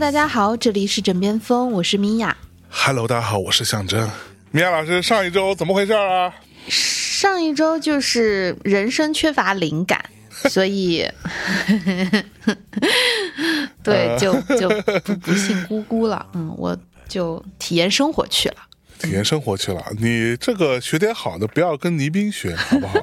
大家好，这里是枕边风，我是米娅。Hello，大家好，我是象征。米娅老师，上一周怎么回事啊？上一周就是人生缺乏灵感，所以 对，就就不不信咕咕了。嗯，我就体验生活去了。体验生活去了。你这个学点好的，不要跟倪斌学，好不好？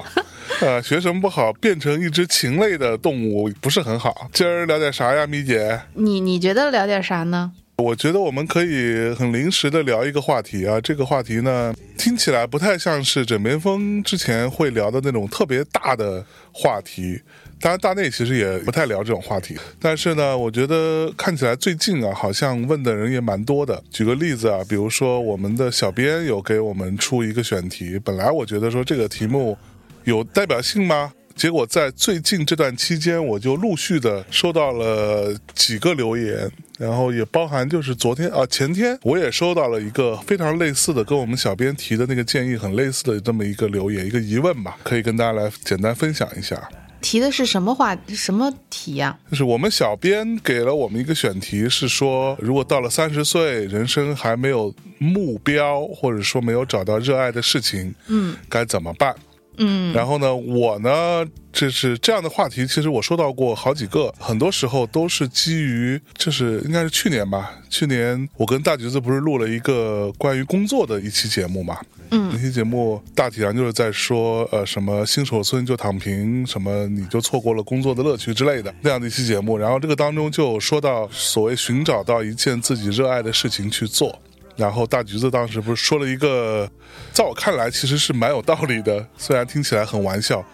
呃，学什么不好？变成一只禽类的动物不是很好。今儿聊点啥呀，咪姐？你你觉得聊点啥呢？我觉得我们可以很临时的聊一个话题啊，这个话题呢听起来不太像是枕边风之前会聊的那种特别大的话题。当然，大内其实也不太聊这种话题，但是呢，我觉得看起来最近啊，好像问的人也蛮多的。举个例子啊，比如说我们的小编有给我们出一个选题，本来我觉得说这个题目有代表性吗？结果在最近这段期间，我就陆续的收到了几个留言，然后也包含就是昨天啊前天我也收到了一个非常类似的，跟我们小编提的那个建议很类似的这么一个留言，一个疑问吧，可以跟大家来简单分享一下。提的是什么话？什么题呀、就是我们小编给了我们一个选题，是说如果到了三十岁，人生还没有目标，或者说没有找到热爱的事情，嗯该怎么办？嗯然后呢，我呢，就是这样的话题，其实我收到过好几个，很多时候都是基于，就是应该是去年吧，去年我跟大橘子不是录了一个关于工作的一期节目嘛，嗯那期节目大体上就是在说，呃，什么新手村就躺平，什么你就错过了工作的乐趣之类的那样的一期节目。然后这个当中就说到所谓寻找到一件自己热爱的事情去做。然后大橘子当时不是说了一个，在我看来其实是蛮有道理的，虽然听起来很玩笑。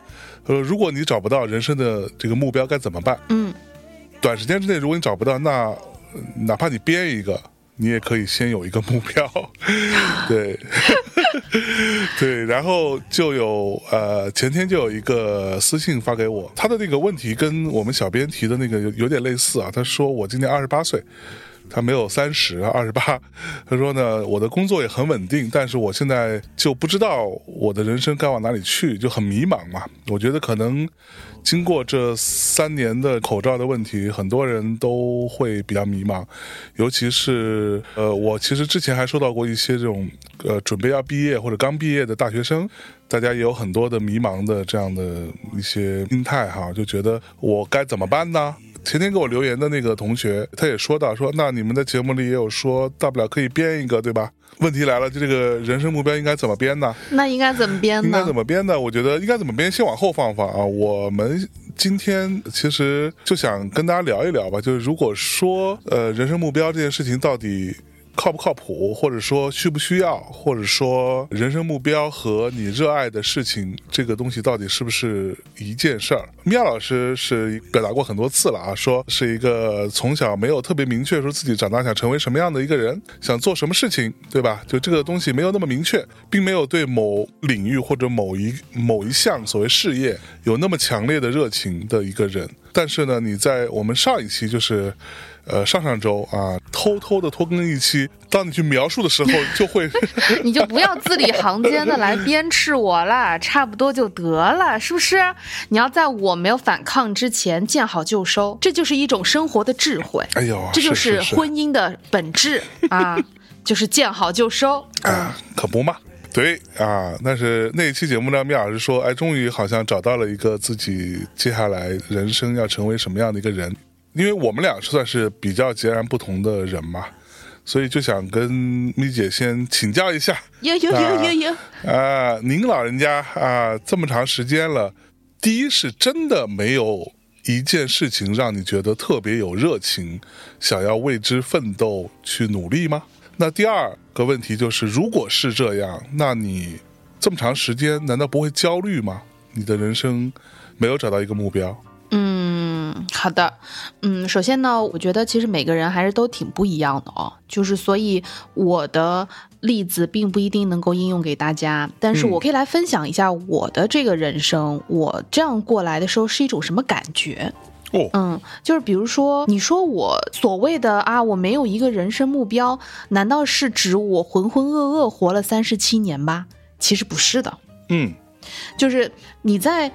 他说，如果你找不到人生的这个目标该怎么办？嗯短时间之内，如果你找不到，那呃哪怕你编一个，你也可以先有一个目标。对，对，然后就有呃，前天就有一个私信发给我，他的那个问题跟我们小编提的那个有有点类似啊。他说我今年二十八岁。他没有三十，二十八。他说呢，我的工作也很稳定，但是我现在就不知道我的人生该往哪里去，就很迷茫嘛。我觉得可能经过这三年的口罩的问题，很多人都会比较迷茫，尤其是呃，我其实之前还收到过一些这种呃准备要毕业或者刚毕业的大学生。大家也有很多的迷茫的这样的一些心态哈，就觉得我该怎么办呢？前天给我留言的那个同学，他也说到说，那你们的节目里也有说，大不了可以编一个，对吧？问题来了，就这个人生目标应该怎么编呢？那应该怎么编呢应该怎？么编呢？我觉得应该怎么编，先往后放放啊。我们今天其实就想跟大家聊一聊吧，就是如果说呃人生目标这件事情到底。靠不靠谱，或者说需不需要，或者说人生目标和你热爱的事情这个东西到底是不是一件事儿？米娅老师是表达过很多次了啊，说是一个从小没有特别明确说自己长大想成为什么样的一个人，想做什么事情，对吧？就这个东西没有那么明确，并没有对某领域或者某一某一项所谓事业有那么强烈的热情的一个人。但是呢，你在我们上一期就是。呃，上上周啊，偷偷的拖更一期，当你去描述的时候，就会 你就不要字里行间的来鞭笞我了，差不多就得了，是不是？你要在我没有反抗之前见好就收，这就是一种生活的智慧，哎呦，这就是是婚姻的本质啊，就是见好就收。啊，可不嘛。对啊，但是那一期节目呢，米老师说，哎，终于好像找到了一个自己接下来人生要成为什么样的一个人。因为我们俩算是比较截然不同的人嘛，所以就想跟咪姐先请教一下有有有有有，啊，您老人家啊这么长时间了，第一是真的没有一件事情让你觉得特别有热情，想要为之奋斗去努力吗？那第二个问题就是，如果是这样，那你这么长时间难道不会焦虑吗？你的人生没有找到一个目标，嗯，好的，嗯，首先呢，我觉得其实每个人还是都挺不一样的哦，就是所以我的例子并不一定能够应用给大家，但是嗯我可以来分享一下我的这个人生，我这样过来的时候是一种什么感觉。哦，嗯，就是比如说，你说我所谓的啊，我没有一个人生目标，难道是指我浑浑噩噩活了三十七年吧？其实不是的，嗯。就是你在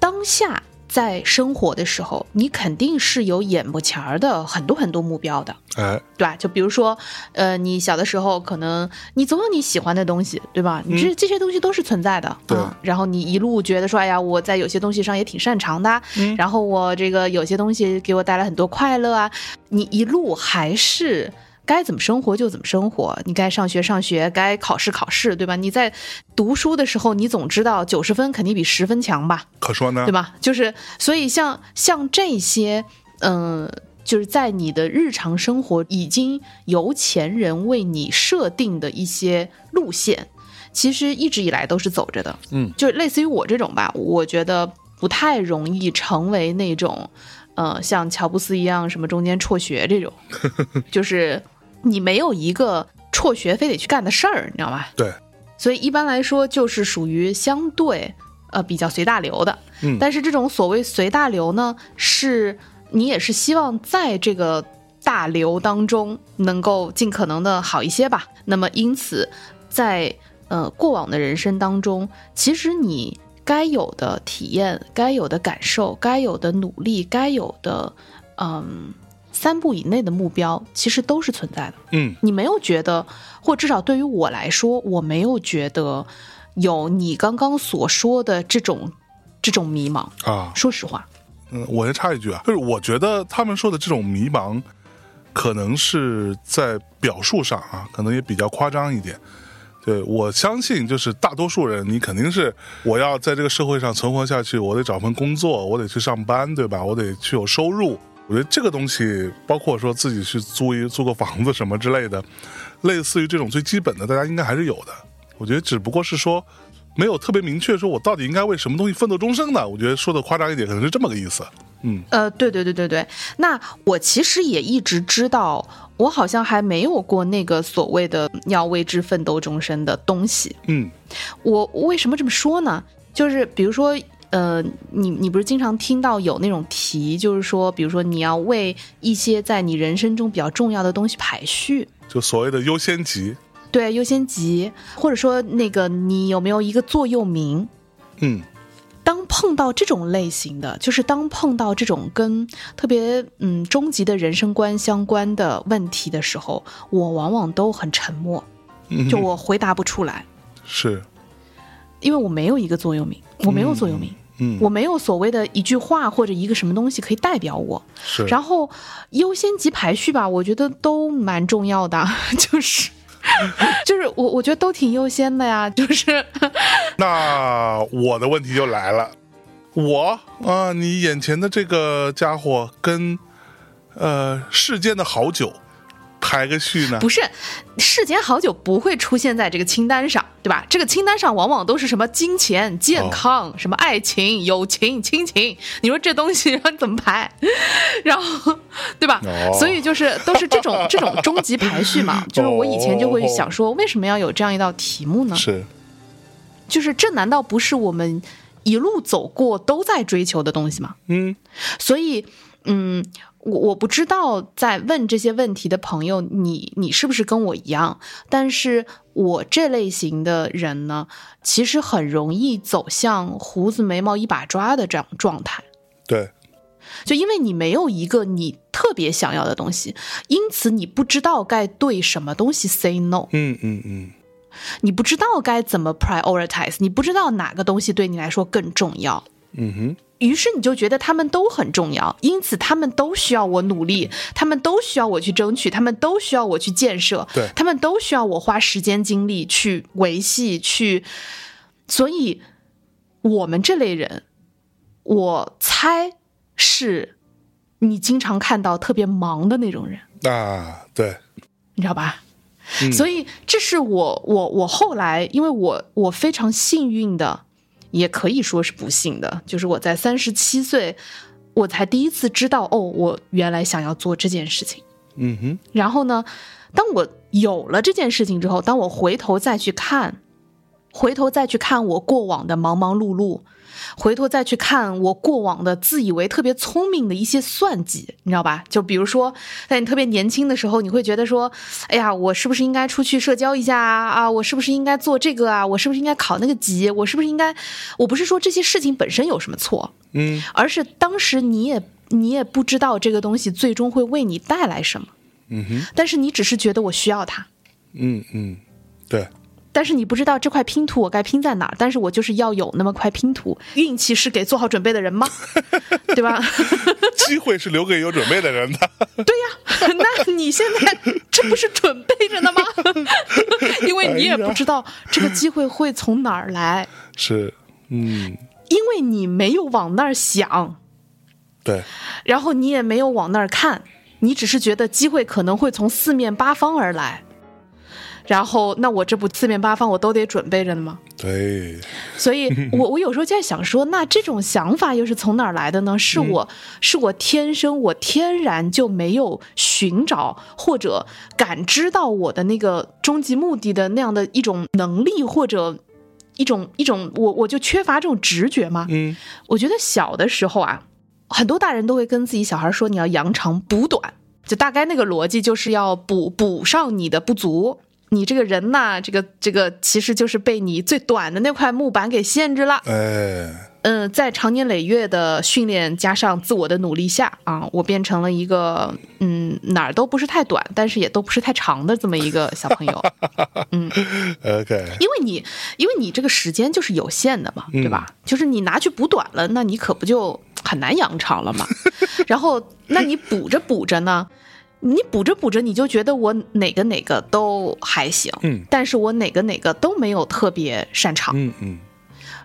当下在生活的时候，你肯定是有眼不前儿的很多很多目标的，哎，对吧？就比如说，呃，你小的时候可能你总有你喜欢的东西，对吧？你这这些东西都是存在的，嗯然后你一路觉得说，哎呀，我在有些东西上也挺擅长的，嗯然后我这个有些东西给我带来很多快乐啊，你一路还是。该怎么生活就怎么生活，你该上学上学，该考试考试，对吧？你在读书的时候，你总知道九十分肯定比十分强吧？可说呢对，吧？就是所以像像这些，嗯、就是在你的日常生活已经由前人为你设定的一些路线，其实一直以来都是走着的。嗯，就类似于我这种吧，我觉得不太容易成为那种，呃，像乔布斯一样什么中间辍学这种，就是你没有一个辍学非得去干的事儿，你知道吗？对，所以一般来说就是属于相对呃比较随大流的。嗯但是这种所谓随大流呢，是你也是希望在这个大流当中能够尽可能的好一些吧。那么因此，在呃过往的人生当中，其实你该有的体验、该有的感受、该有的努力、该有的嗯三步以内的目标，其实都是存在的。嗯你没有觉得，或至少对于我来说，我没有觉得有你刚刚所说的这种这种迷茫。啊，说实话，嗯，我先插一句啊，就是我觉得他们说的这种迷茫，可能是在表述上啊，可能也比较夸张一点。对我相信，就是大多数人，你肯定是我要在这个社会上存活下去，我得找份工作，我得去上班，对吧？我得去有收入。我觉得这个东西，包括说自己去租一租个房子什么之类的，类似于这种最基本的，大家应该还是有的。我觉得只不过是说，没有特别明确说我到底应该为什么东西奋斗终生呢？我觉得说的夸张一点，可能是这么个意思。嗯呃，对对对对对，那我其实也一直知道，我好像还没有过那个所谓的要为之奋斗终身的东西。嗯我我为什么这么说呢？就是比如说，呃，你你不是经常听到有那种题，就是说，比如说你要为一些在你人生中比较重要的东西排序，就所谓的优先级。对优先级，或者说那个你有没有一个座右铭？嗯当碰到这种类型的，就是当碰到这种跟特别嗯终极的人生观相关的问题的时候，我往往都很沉默，嗯，就我回答不出来，是。因为我没有一个座右铭，我没有座右铭。嗯。我没有所谓的一句话或者一个什么东西可以代表我，是，然后优先级排序吧，我觉得都蛮重要的，就是 就是我我觉得都挺优先的呀，就是 那我的问题就来了，我啊、你眼前的这个家伙跟呃世间的好酒排个序呢？不是世间好酒不会出现在这个清单上，对吧？这个清单上往往都是什么金钱、健康、什么爱情、友情、亲情，你说这东西让你怎么排？然后，对吧？哦所以就是都是这种 这种终极排序嘛。就是我以前就会想说，为什么要有这样一道题目呢？是，就是这难道不是我们一路走过都在追求的东西吗？嗯所以，嗯，我我不知道在问这些问题的朋友，你你是不是跟我一样？但是我这类型的人呢，其实很容易走向胡子眉毛一把抓的这样状态。对，就因为你没有一个你特别想要的东西，因此你不知道该对什么东西 say no，嗯嗯嗯，你不知道该怎么 prioritize，你不知道哪个东西对你来说更重要。嗯哼，于是你就觉得他们都很重要，因此他们都需要我努力，他们都需要我去争取，他们都需要我去建设，对。他们都需要我花时间精力去维系，去。所以，我们这类人，我猜是你经常看到特别忙的那种人，啊，对，你知道吧？嗯。所以这是我我我后来，因为我我非常幸运的，也可以说是不幸的，就是我在三十七岁，我才第一次知道哦，我原来想要做这件事情。嗯哼，然后呢，当我有了这件事情之后，当我回头再去看，回头再去看我过往的忙忙碌碌，回头再去看我过往的自以为特别聪明的一些算计，你知道吧？就比如说，在你特别年轻的时候，你会觉得说，哎呀，我是不是应该出去社交一下啊？啊，我是不是应该做这个啊？我是不是应该考那个级？我是不是应该？我不是说这些事情本身有什么错，嗯而是当时你也你也不知道这个东西最终会为你带来什么，嗯哼，但是你只是觉得我需要它。嗯嗯，对，但是你不知道这块拼图我该拼在哪儿，但是我就是要有那么块拼图。运气是给做好准备的人吗？对吧？机会是留给有准备的人的。对呀，那你现在这不是准备着呢吗？因为你也不知道这个机会会从哪儿来，是，嗯，因为你没有往那儿想，对，然后你也没有往那儿看，你只是觉得机会可能会从四面八方而来。然后，那我这不四面八方我都得准备着呢吗？对，所以 我我有时候就在想说，那这种想法又是从哪儿来的呢？是我、是我天生我天然就没有寻找或者感知到我的那个终极目的的那样的一种能力，或者一种一种我我就缺乏这种直觉吗？嗯我觉得小的时候啊，很多大人都会跟自己小孩说，你要扬长补短，就大概那个逻辑就是要补补上你的不足。你这个人呐，这个这个其实就是被你最短的那块木板给限制了。哎，嗯，在长年累月的训练加上自我的努力下啊，我变成了一个嗯哪儿都不是太短，但是也都不是太长的这么一个小朋友。嗯 OK，因为你因为你这个时间就是有限的嘛，对吧？就是你拿去补短了，那你可不就很难养长了嘛？然后，那你补着补着呢，你补着补着，你就觉得我哪个哪个都还行，嗯但是我哪个哪个都没有特别擅长。嗯嗯，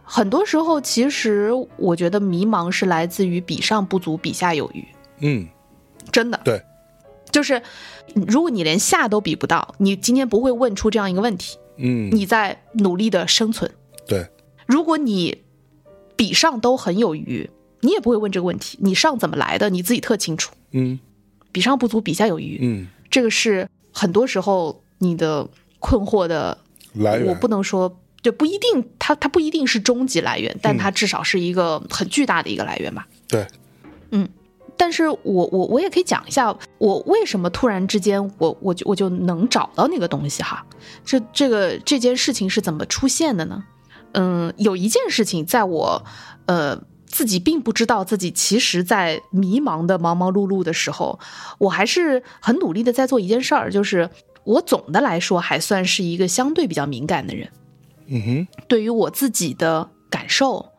很多时候，其实我觉得迷茫是来自于比上不足，比下有余，嗯，真的。对，就是如果你连下都比不到，你今天不会问出这样一个问题，嗯，你在努力的生存。对，如果你比上都很有余，你也不会问这个问题。你上怎么来的，你自己特清楚。嗯比上不足，比下有余，嗯，这个是很多时候你的困惑的来源，我不能说，就不一定，它它不一定是终极来源，但它至少是一个很巨大的一个来源吧。对，嗯但是我我我也可以讲一下，我为什么突然之间我我就我就能找到那个东西哈？这这个这件事情是怎么出现的呢？嗯，有一件事情在我呃自己并不知道自己其实在迷茫的忙忙碌碌的时候，我还是很努力的在做一件事儿，就是我总的来说还算是一个相对比较敏感的人。嗯哼，对于我自己的感受，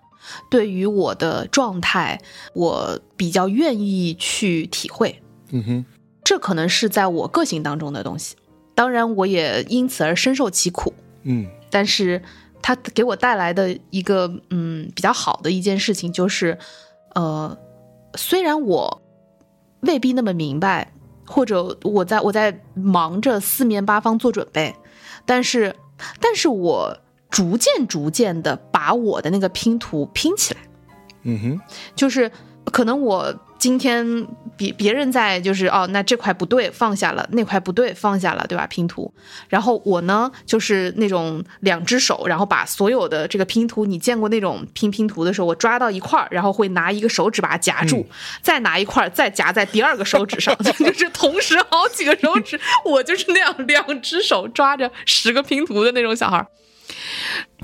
对于我的状态，我比较愿意去体会。嗯哼，这可能是在我个性当中的东西。当然，我也因此而深受其苦。嗯但是，它给我带来的一个嗯比较好的一件事情就是，呃，虽然我未必那么明白，或者我在我在忙着四面八方做准备，但是，但是我逐渐逐渐的把我的那个拼图拼起来。嗯哼，就是可能我今天别别人在就是哦，那这块不对放下了，那块不对放下了，对吧？拼图，然后我呢就是那种两只手，然后把所有的这个拼图，你见过那种拼拼图的时候，我抓到一块儿，然后会拿一个手指把它夹住，再拿一块儿再夹在第二个手指上，就是同时好几个手指，我就是那样两只手抓着十个拼图的那种小孩儿。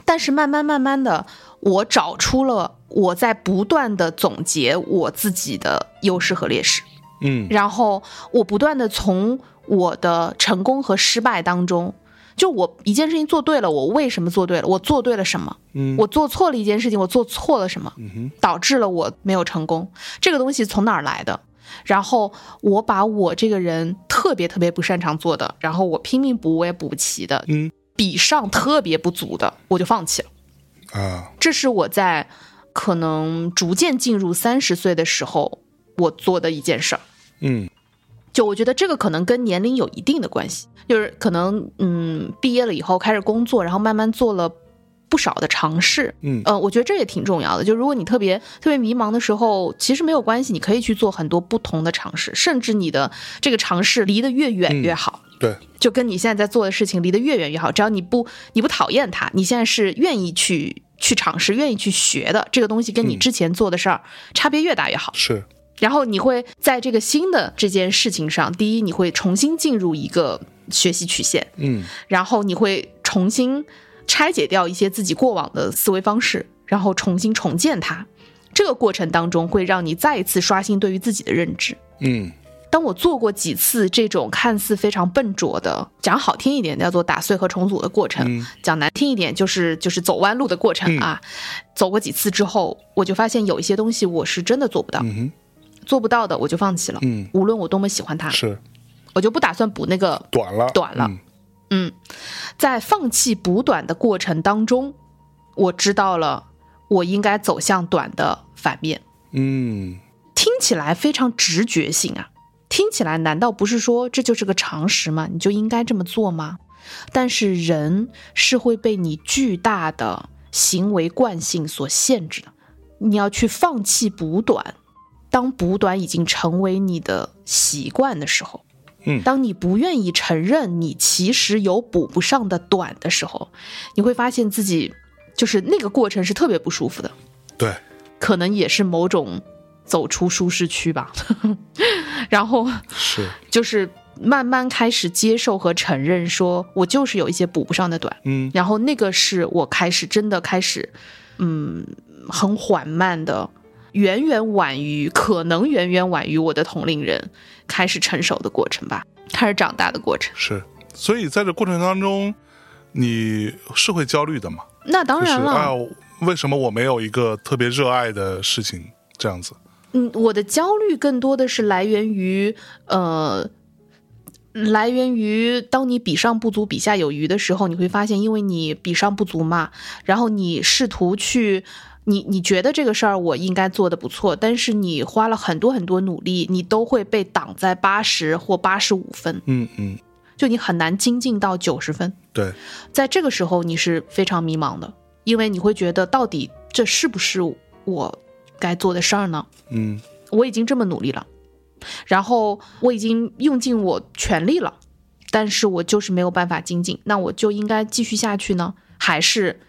但是慢慢慢慢的，我找出了我在不断的总结我自己的优势和劣势，嗯然后我不断的从我的成功和失败当中，就我一件事情做对了，我为什么做对了？我做对了什么？嗯，我做错了一件事情，我做错了什么？嗯哼，导致了我没有成功。这个东西从哪儿来的？然后我把我这个人特别特别不擅长做的，然后我拼命补我也补不齐的，嗯比上特别不足的，我就放弃了。啊，这是我在可能逐渐进入三十岁的时候，我做的一件事儿。嗯就我觉得这个可能跟年龄有一定的关系，就是可能嗯，毕业了以后开始工作，然后慢慢做了不少的尝试。嗯呃，我觉得这也挺重要的。就如果你特别特别迷茫的时候，其实没有关系，你可以去做很多不同的尝试，甚至你的这个尝试离得越远越好。对，就跟你现在在做的事情离得越远越好。只要你不你不讨厌它，你现在是愿意去去尝试、愿意去学的这个东西，跟你之前做的事儿差别越大越好。是，然后你会在这个新的这件事情上，第一，你会重新进入一个学习曲线，嗯然后你会重新拆解掉一些自己过往的思维方式，然后重新重建它。这个过程当中会让你再一次刷新对于自己的认知。嗯当我做过几次这种看似非常笨拙的，讲好听一点叫做打碎和重组的过程，嗯。讲难听一点就是就是走弯路的过程啊。走过几次之后，我就发现有一些东西我是真的做不到，嗯做不到的我就放弃了。嗯，无论我多么喜欢它，是。我就不打算补那个短了，短了。嗯。嗯，在放弃补短的过程当中，我知道了我应该走向短的反面。嗯。听起来非常直觉性啊，听起来难道不是说这就是个常识吗？你就应该这么做吗？但是人是会被你巨大的行为惯性所限制的，你要去放弃补短。当补短已经成为你的习惯的时候，嗯当你不愿意承认你其实有补不上的短的时候，你会发现自己就是那个过程是特别不舒服的。对，可能也是某种走出舒适区吧。然后是，就是慢慢开始接受和承认，说我就是有一些补不上的短。嗯然后那个是我开始真的开始，嗯，很缓慢的，远远晚于可能远远晚于我的同龄人开始成熟的过程吧，开始长大的过程。是，所以在这过程当中，你是会焦虑的嘛？那当然了，就是啊，为什么我没有一个特别热爱的事情这样子？嗯，我的焦虑更多的是来源于呃，来源于当你比上不足，比下有余的时候，你会发现，因为你比上不足嘛，然后你试图去。你你觉得这个事儿我应该做的不错，但是你花了很多很多努力，你都会被挡在八十或八十五分，嗯嗯，就你很难精进到九十分。对，在这个时候，你是非常迷茫的，因为你会觉得到底这是不是我该做的事儿呢？嗯。我已经这么努力了，然后我已经用尽我全力了，但是我就是没有办法精进，那我就应该继续下去呢，还是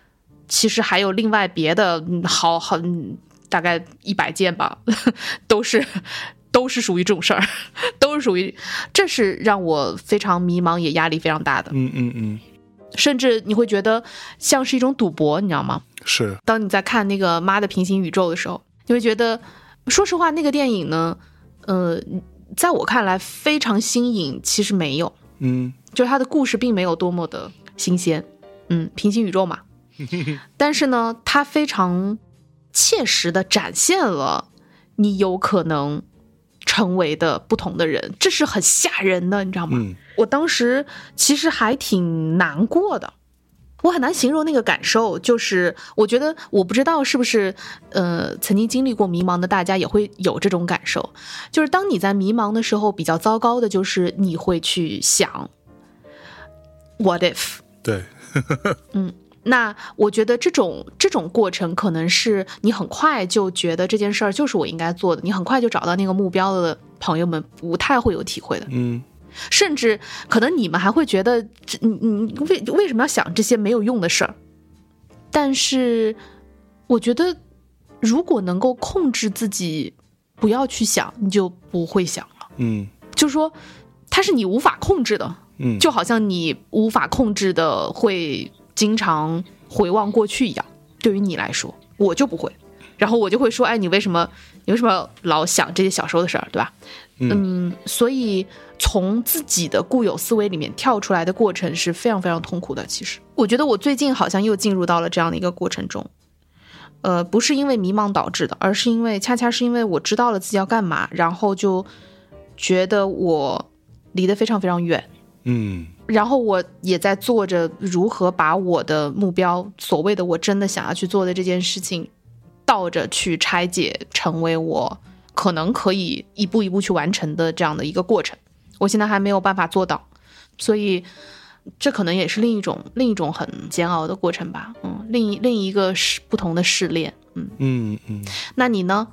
其实还有另外别的嗯好很大概一百件吧，都是都是属于这种事儿，都是属于，这是让我非常迷茫也压力非常大的，嗯嗯嗯，甚至你会觉得像是一种赌博，你知道吗？是，当你在看那个《妈的平行宇宙》的时候，你会觉得，说实话，那个电影呢，呃，在我看来非常新颖，其实没有，嗯。就是它的故事并没有多么的新鲜，嗯，平行宇宙嘛，但是呢，它非常切实的展现了你有可能成为的不同的人，这是很吓人的，你知道吗？嗯。我当时其实还挺难过的，我很难形容那个感受。就是我觉得，我不知道是不是呃曾经经历过迷茫的大家也会有这种感受。就是当你在迷茫的时候，比较糟糕的就是你会去想，what if？对，嗯那我觉得这种这种过程，可能是你很快就觉得这件事儿就是我应该做的，你很快就找到那个目标的朋友们不太会有体会的。嗯甚至可能你们还会觉得，这你你为为什么要想这些没有用的事儿？但是，我觉得如果能够控制自己不要去想，你就不会想了。嗯就是说，它是你无法控制的，嗯，就好像你无法控制的会经常回望过去一样。对于你来说，我就不会。然后我就会说，哎，你为什么你为什么老想这些小时候的事儿，对吧？嗯，所以从自己的固有思维里面跳出来的过程是非常非常痛苦的。其实，我觉得我最近好像又进入到了这样的一个过程中。呃，不是因为迷茫导致的，而是因为恰恰是因为我知道了自己要干嘛，然后就觉得我离得非常非常远，嗯然后我也在做着如何把我的目标，所谓的我真的想要去做的这件事情，倒着去拆解，成为我可能可以一步一步去完成的这样的一个过程。我现在还没有办法做到，所以这可能也是另一种另一种很煎熬的过程吧。嗯，另一另一个是不同的试炼。嗯，嗯嗯，那你呢？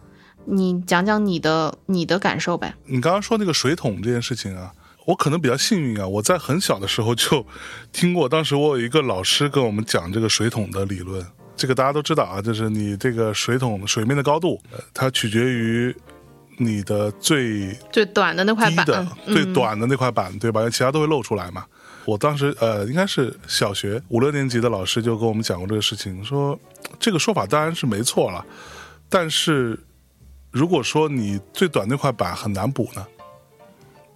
你讲讲你的你的感受呗。你刚刚说那个水桶这件事情啊，我可能比较幸运啊，我在很小的时候就听过，当时我有一个老师跟我们讲这个水桶的理论。这个大家都知道啊，就是你这个水桶水面的高度，呃它取决于你的最最短的那块板，嗯最短的那块板，对吧？因为其他都会露出来嘛。我当时呃，应该是小学五六年级的老师就跟我们讲过这个事情，说这个说法当然是没错了，但是如果说你最短那块板很难补呢，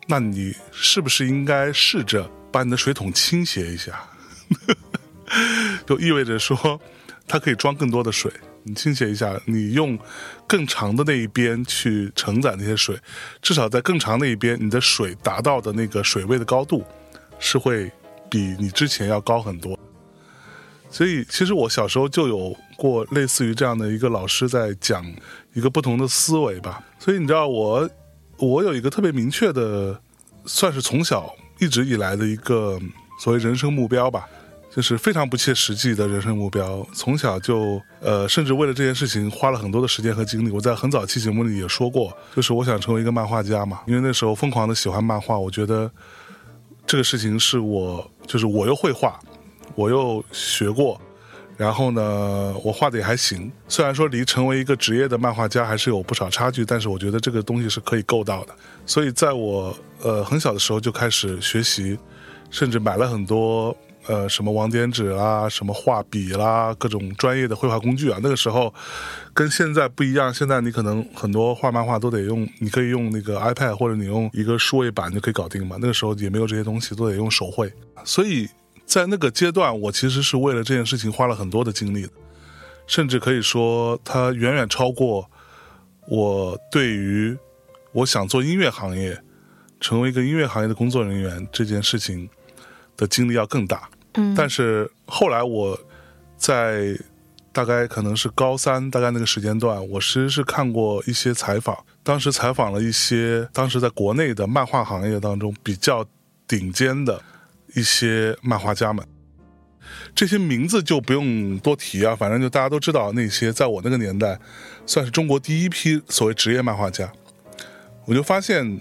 那你是不是应该试着把你的水桶倾斜一下？就意味着说，它可以装更多的水。你倾斜一下，你用更长的那一边去承载那些水，至少在更长那一边，你的水达到的那个水位的高度是会比你之前要高很多。所以，其实我小时候就有过类似于这样的一个老师在讲一个不同的思维吧。所以你知道我，我有一个特别明确的，算是从小一直以来的一个所谓人生目标吧。就是非常不切实际的人生目标，从小就呃，甚至为了这件事情花了很多的时间和精力。我在很早期节目里也说过，就是我想成为一个漫画家嘛，因为那时候疯狂的喜欢漫画，我觉得这个事情是我就是我又会画，我又学过，然后呢，我画的也还行。虽然说离成为一个职业的漫画家还是有不少差距，但是我觉得这个东西是可以够到的。所以在我呃很小的时候就开始学习，甚至买了很多。呃，什么网点纸啦，什么画笔啦，各种专业的绘画工具啊。那个时候跟现在不一样，现在你可能很多画漫画都得用，你可以用那个 iPad 或者你用一个数位板就可以搞定嘛。那个时候也没有这些东西，都得用手绘。所以在那个阶段，我其实是为了这件事情花了很多的精力，甚至可以说它远远超过我对于我想做音乐行业，成为一个音乐行业的工作人员这件事情的精力要更大。但是后来我在大概可能是高三，大概那个时间段，我其实是看过一些采访，当时采访了一些当时在国内的漫画行业当中比较顶尖的一些漫画家们。这些名字就不用多提啊，反正就大家都知道那些，在我那个年代，算是中国第一批所谓职业漫画家。我就发现，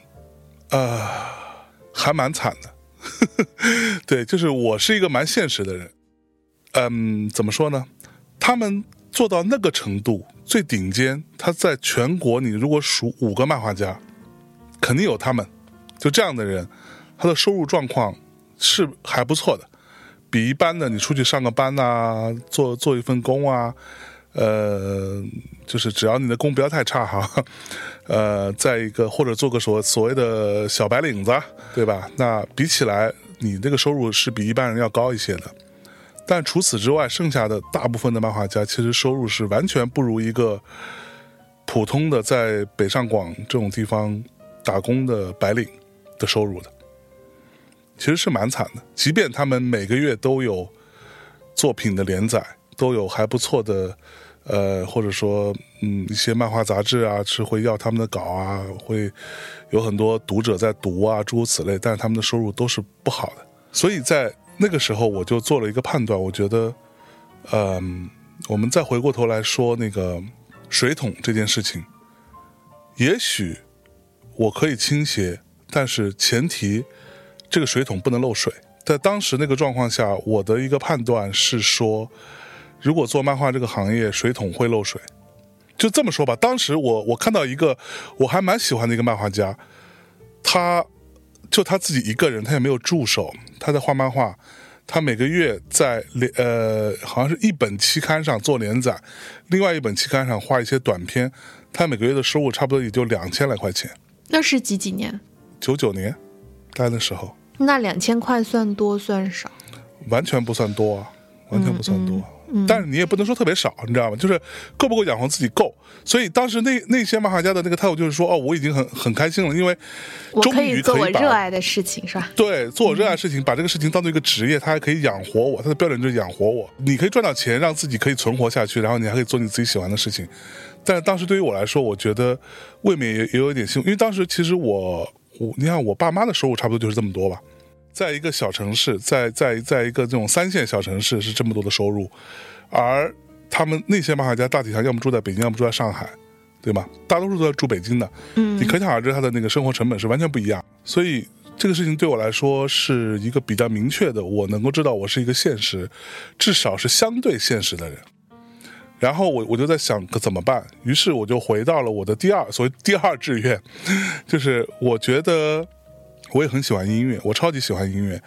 呃，还蛮惨的。对，就是我是一个蛮现实的人。嗯，怎么说呢？他们做到那个程度，最顶尖，他在全国，你如果数五个漫画家，肯定有他们。就这样的人，他的收入状况是还不错的，比一般的你出去上个班啊，做做一份工啊，呃，就是只要你的工不要太差哈，呃，再一个或者做个所所谓的小白领子，对吧？那比起来，你这个收入是比一般人要高一些的。但除此之外，剩下的大部分的漫画家其实收入是完全不如一个普通的在北上广这种地方打工的白领的收入的，其实是蛮惨的。即便他们每个月都有作品的连载，都有还不错的，呃，或者说嗯一些漫画杂志啊是会要他们的稿啊，会有很多读者在读啊，诸如此类，但是他们的收入都是不好的。所以在那个时候我就做了一个判断，我觉得，嗯，我们再回过头来说那个水桶这件事情，也许我可以倾斜，但是前提这个水桶不能漏水。在当时那个状况下，我的一个判断是说，如果做漫画这个行业，水桶会漏水。就这么说吧，当时我我看到一个我还蛮喜欢的一个漫画家，他就他自己一个人，他也没有助手，他在画漫画。他每个月在连呃，好像是一本期刊上做连载，另外一本期刊上画一些短篇。他每个月的收入差不多也就两千来块钱。那是几几年？九九年，大概那时候，那两千块算多算少？完全不算多啊，完全不算多。但是你也不能说特别少，你知道吗？就是够不够养活自己够。所以当时那那些漫画家的那个态度就是说，哦，我已经很很开心了，因为我可终于以做我热爱的事情，是吧？对，做我热爱的事情，把这个事情当做一个职业，它还可以养活我。它的标准就是养活我。你可以赚到钱，让自己可以存活下去，然后你还可以做你自己喜欢的事情。但是当时对于我来说，我觉得未免也也有一点幸运，因为当时其实我我你看我爸妈的收入差不多就是这么多吧，在一个小城市，在在在一个这种三线小城市是这么多的收入，而他们那些漫画家大体上要么住在北京，要么住在上海，对吧？大多数都在住北京的，嗯你可想而知他的那个生活成本是完全不一样。所以这个事情对我来说是一个比较明确的，我能够知道我是一个现实，至少是相对现实的人。然后我我就在想可怎么办，于是我就回到了我的第二所谓第二志愿，就是我觉得我也很喜欢音乐，我超级喜欢音乐，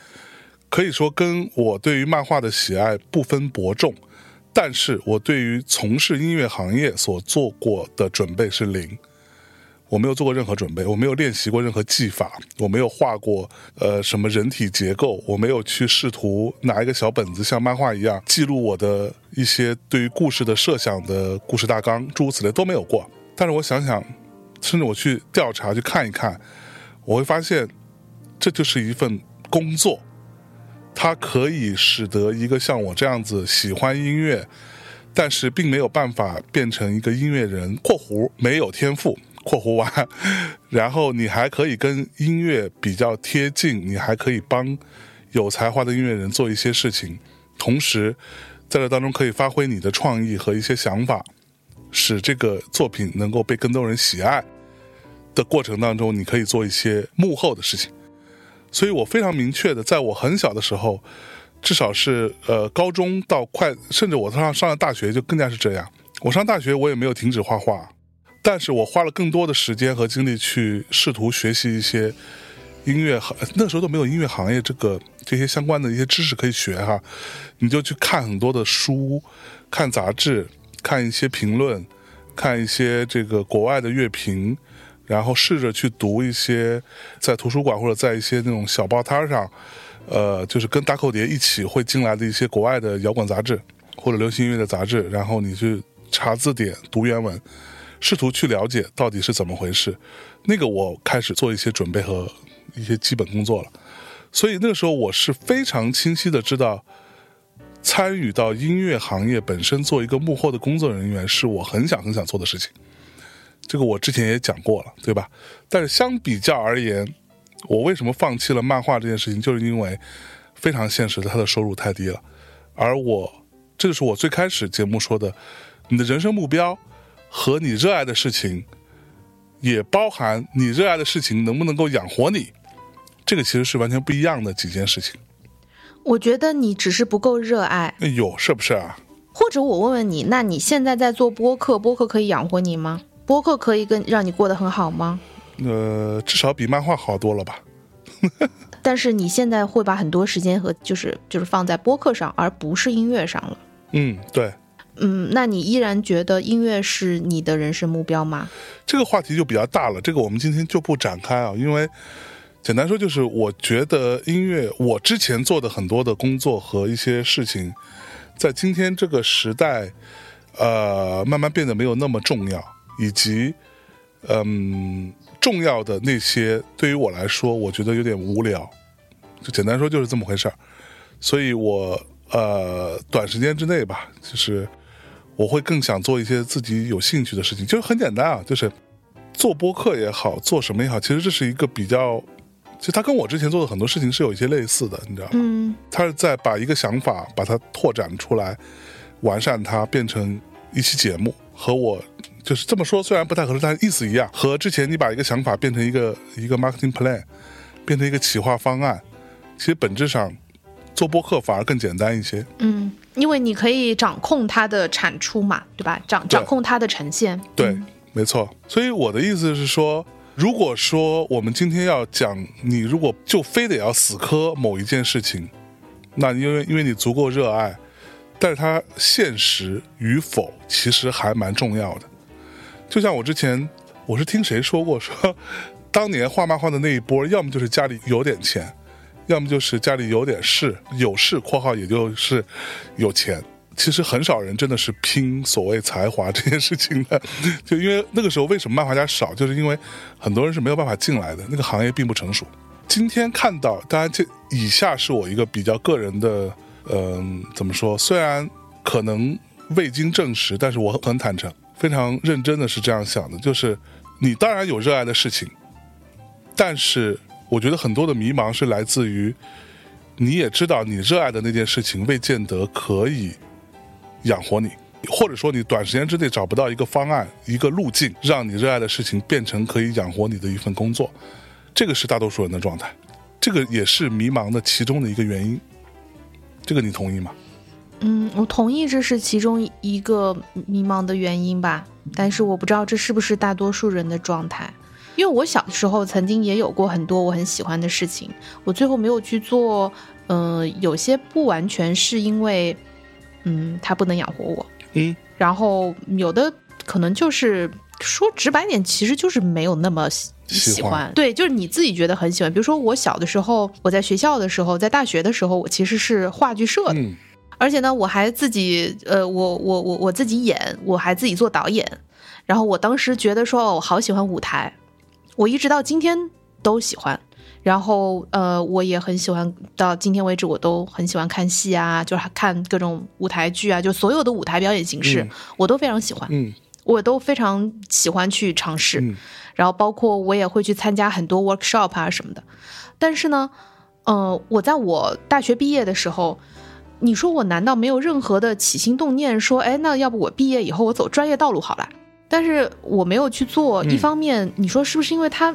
可以说跟我对于漫画的喜爱不分伯仲，但是我对于从事音乐行业所做过的准备是零。我没有做过任何准备，我没有练习过任何技法，我没有画过呃什么人体结构，我没有去试图拿一个小本子像漫画一样记录我的一些对于故事的设想的故事大纲，诸如此类都没有过。但是我想想，甚至我去调查去看一看，我会发现这就是一份工作，它可以使得一个像我这样子喜欢音乐，但是并没有办法变成一个音乐人（括弧没有天赋）。括弧完，然后你还可以跟音乐比较贴近，你还可以帮有才华的音乐人做一些事情，同时在这当中可以发挥你的创意和一些想法，使这个作品能够被更多人喜爱的过程当中，你可以做一些幕后的事情。所以我非常明确的，在我很小的时候，至少是呃高中到快，甚至我上上了大学就更加是这样。我上大学我也没有停止画画。但是我花了更多的时间和精力去试图学习一些音乐行，那时候都没有音乐行业这个这些相关的一些知识可以学哈，你就去看很多的书，看杂志，看一些评论，看一些这个国外的乐评，然后试着去读一些在图书馆或者在一些那种小报摊上，呃，就是跟大口碟一起会进来的一些国外的摇滚杂志或者流行音乐的杂志，然后你去查字典读原文。试图去了解到底是怎么回事，那个我开始做一些准备和一些基本工作了，所以那个时候我是非常清晰的知道，参与到音乐行业本身做一个幕后的工作人员是我很想很想做的事情，这个我之前也讲过了，对吧？但是相比较而言，我为什么放弃了漫画这件事情，就是因为非常现实的，他的收入太低了，而我这就是我最开始节目说的，你的人生目标。和你热爱的事情，也包含你热爱的事情能不能够养活你，这个其实是完全不一样的几件事情。我觉得你只是不够热爱。哎呦，是不是啊？或者我问问你，那你现在在做播客，播客可以养活你吗？播客可以跟让你过得很好吗？呃，至少比漫画好多了吧。但是你现在会把很多时间和就是就是放在播客上，而不是音乐上了。嗯，对。嗯，那你依然觉得音乐是你的人生目标吗？这个话题就比较大了，这个我们今天就不展开啊。因为简单说，就是我觉得音乐，我之前做的很多的工作和一些事情，在今天这个时代，呃，慢慢变得没有那么重要，以及嗯，重要的那些对于我来说，我觉得有点无聊。就简单说，就是这么回事儿。所以我呃，短时间之内吧，就是。我会更想做一些自己有兴趣的事情，就是很简单啊，就是做播客也好，做什么也好，其实这是一个比较，其实他跟我之前做的很多事情是有一些类似的，你知道吗？嗯，他是在把一个想法把它拓展出来，完善它，变成一期节目。和我就是这么说，虽然不太合适，但意思一样。和之前你把一个想法变成一个一个 marketing plan，变成一个企划方案，其实本质上做播客反而更简单一些。嗯。因为你可以掌控它的产出嘛，对吧？掌掌控它的呈现。对，没错。所以我的意思是说，如果说我们今天要讲，你如果就非得要死磕某一件事情，那因为因为你足够热爱，但是它现实与否其实还蛮重要的。就像我之前我是听谁说过，说当年画漫画的那一波，要么就是家里有点钱。要么就是家里有点事，有事（括号也就是有钱）。其实很少人真的是拼所谓才华这件事情的，就因为那个时候为什么漫画家少，就是因为很多人是没有办法进来的，那个行业并不成熟。今天看到，当然这以下是我一个比较个人的，嗯，怎么说？虽然可能未经证实，但是我很坦诚，非常认真的是这样想的，就是你当然有热爱的事情，但是。我觉得很多的迷茫是来自于，你也知道你热爱的那件事情未见得可以养活你，或者说你短时间之内找不到一个方案、一个路径，让你热爱的事情变成可以养活你的一份工作，这个是大多数人的状态。这个也是迷茫的其中的一个原因。这个你同意吗？嗯，我同意这是其中一个迷茫的原因吧，但是我不知道这是不是大多数人的状态。因为我小的时候曾经也有过很多我很喜欢的事情，我最后没有去做。嗯，有些不完全是因为，嗯，他不能养活我。嗯，然后有的可能就是说直白点，其实就是没有那么喜欢。对，就是你自己觉得很喜欢。比如说我小的时候，我在学校的时候，在大学的时候，我其实是话剧社的。而且呢，我还自己，呃，我我我我自己演，我还自己做导演。然后我当时觉得说，我好喜欢舞台，我一直到今天都喜欢。然后，呃，我也很喜欢，到今天为止我都很喜欢看戏啊，就是看各种舞台剧啊，就所有的舞台表演形式，我都非常喜欢。嗯，我都非常喜欢去尝试。然后，包括我也会去参加很多 workshop 啊什么的。但是呢，呃，我在我大学毕业的时候。你说我难道没有任何的起心动念说，哎，那要不我毕业以后我走专业道路好了？但是我没有去做。一方面，你说是不是因为他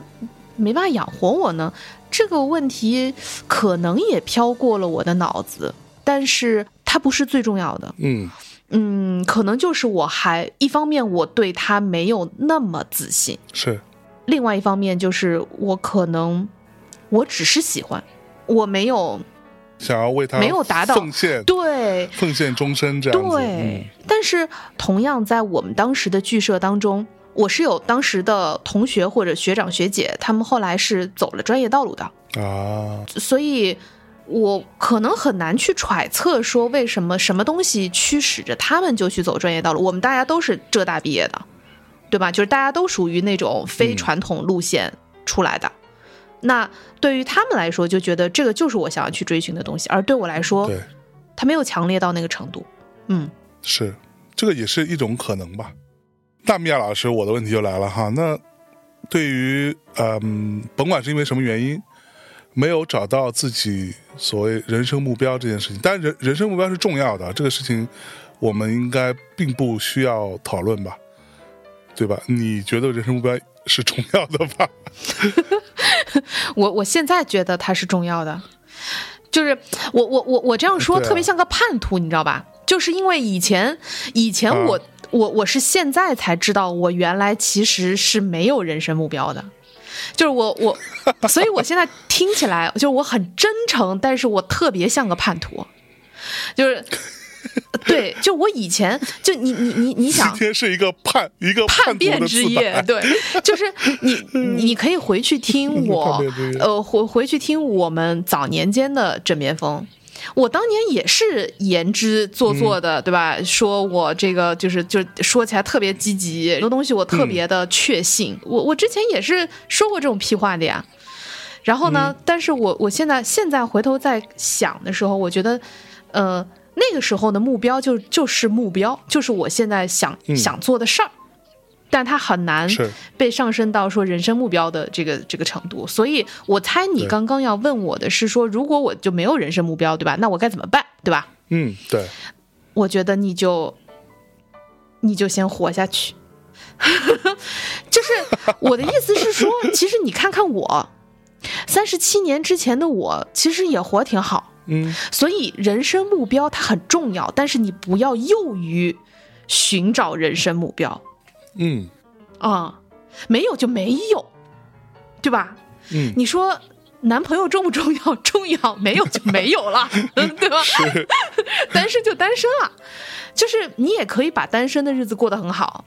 没办法养活我呢？这个问题可能也飘过了我的脑子，但是它不是最重要的。嗯嗯，可能就是我还一方面我对他没有那么自信，是。另外一方面就是我可能我只是喜欢，我没有。想要为他没有达到奉献，对奉献终身这样子。对，但是同样在我们当时的剧社当中，我是有当时的同学或者学长学姐，他们后来是走了专业道路的啊，所以我可能很难去揣测说为什么什么东西驱使着他们就去走专业道路。我们大家都是浙大毕业的，对吧？就是大家都属于那种非传统路线出来的。那对于他们来说，就觉得这个就是我想要去追寻的东西，而对我来说，对，他没有强烈到那个程度。嗯，是，这个也是一种可能吧。大米娅老师，我的问题就来了哈。那对于嗯，甭管是因为什么原因，没有找到自己所谓人生目标这件事情，但人人生目标是重要的，这个事情我们应该并不需要讨论吧，对吧？你觉得人生目标？是重要的吧？我我现在觉得它是重要的，就是我我我我这样说特别像个叛徒，你知道吧？就是因为以前以前我我我是现在才知道，我原来其实是没有人生目标的，就是我我，所以我现在听起来就是我很真诚，但是我特别像个叛徒，就是。对，就我以前就你你你你想，今天是一个叛 一个叛变之夜，对，就是你你可以回去听我，呃，回回去听我们早年间的枕边风，我当年也是言之做作的，对吧？说我这个就是就说起来特别积极，很多东西我特别的确信，我我之前也是说过这种屁话的呀。然后呢，但是我我现在现在回头再想的时候，我觉得，呃。那个时候的目标就就是目标，就是我现在想想做的事儿，但它很难被上升到说人生目标的这个这个程度。所以我猜你刚刚要问我的是说，如果我就没有人生目标，对吧？那我该怎么办，对吧？嗯，对。我觉得你就你就先活下去，就是我的意思是说，其实你看看我，三十七年之前的我，其实也活挺好。嗯，所以人生目标它很重要，但是你不要囿于寻找人生目标。嗯，啊，没有就没有，对吧？嗯，你说男朋友重不重要？重要，没有就没有了，对吧？单身就单身了，就是你也可以把单身的日子过得很好，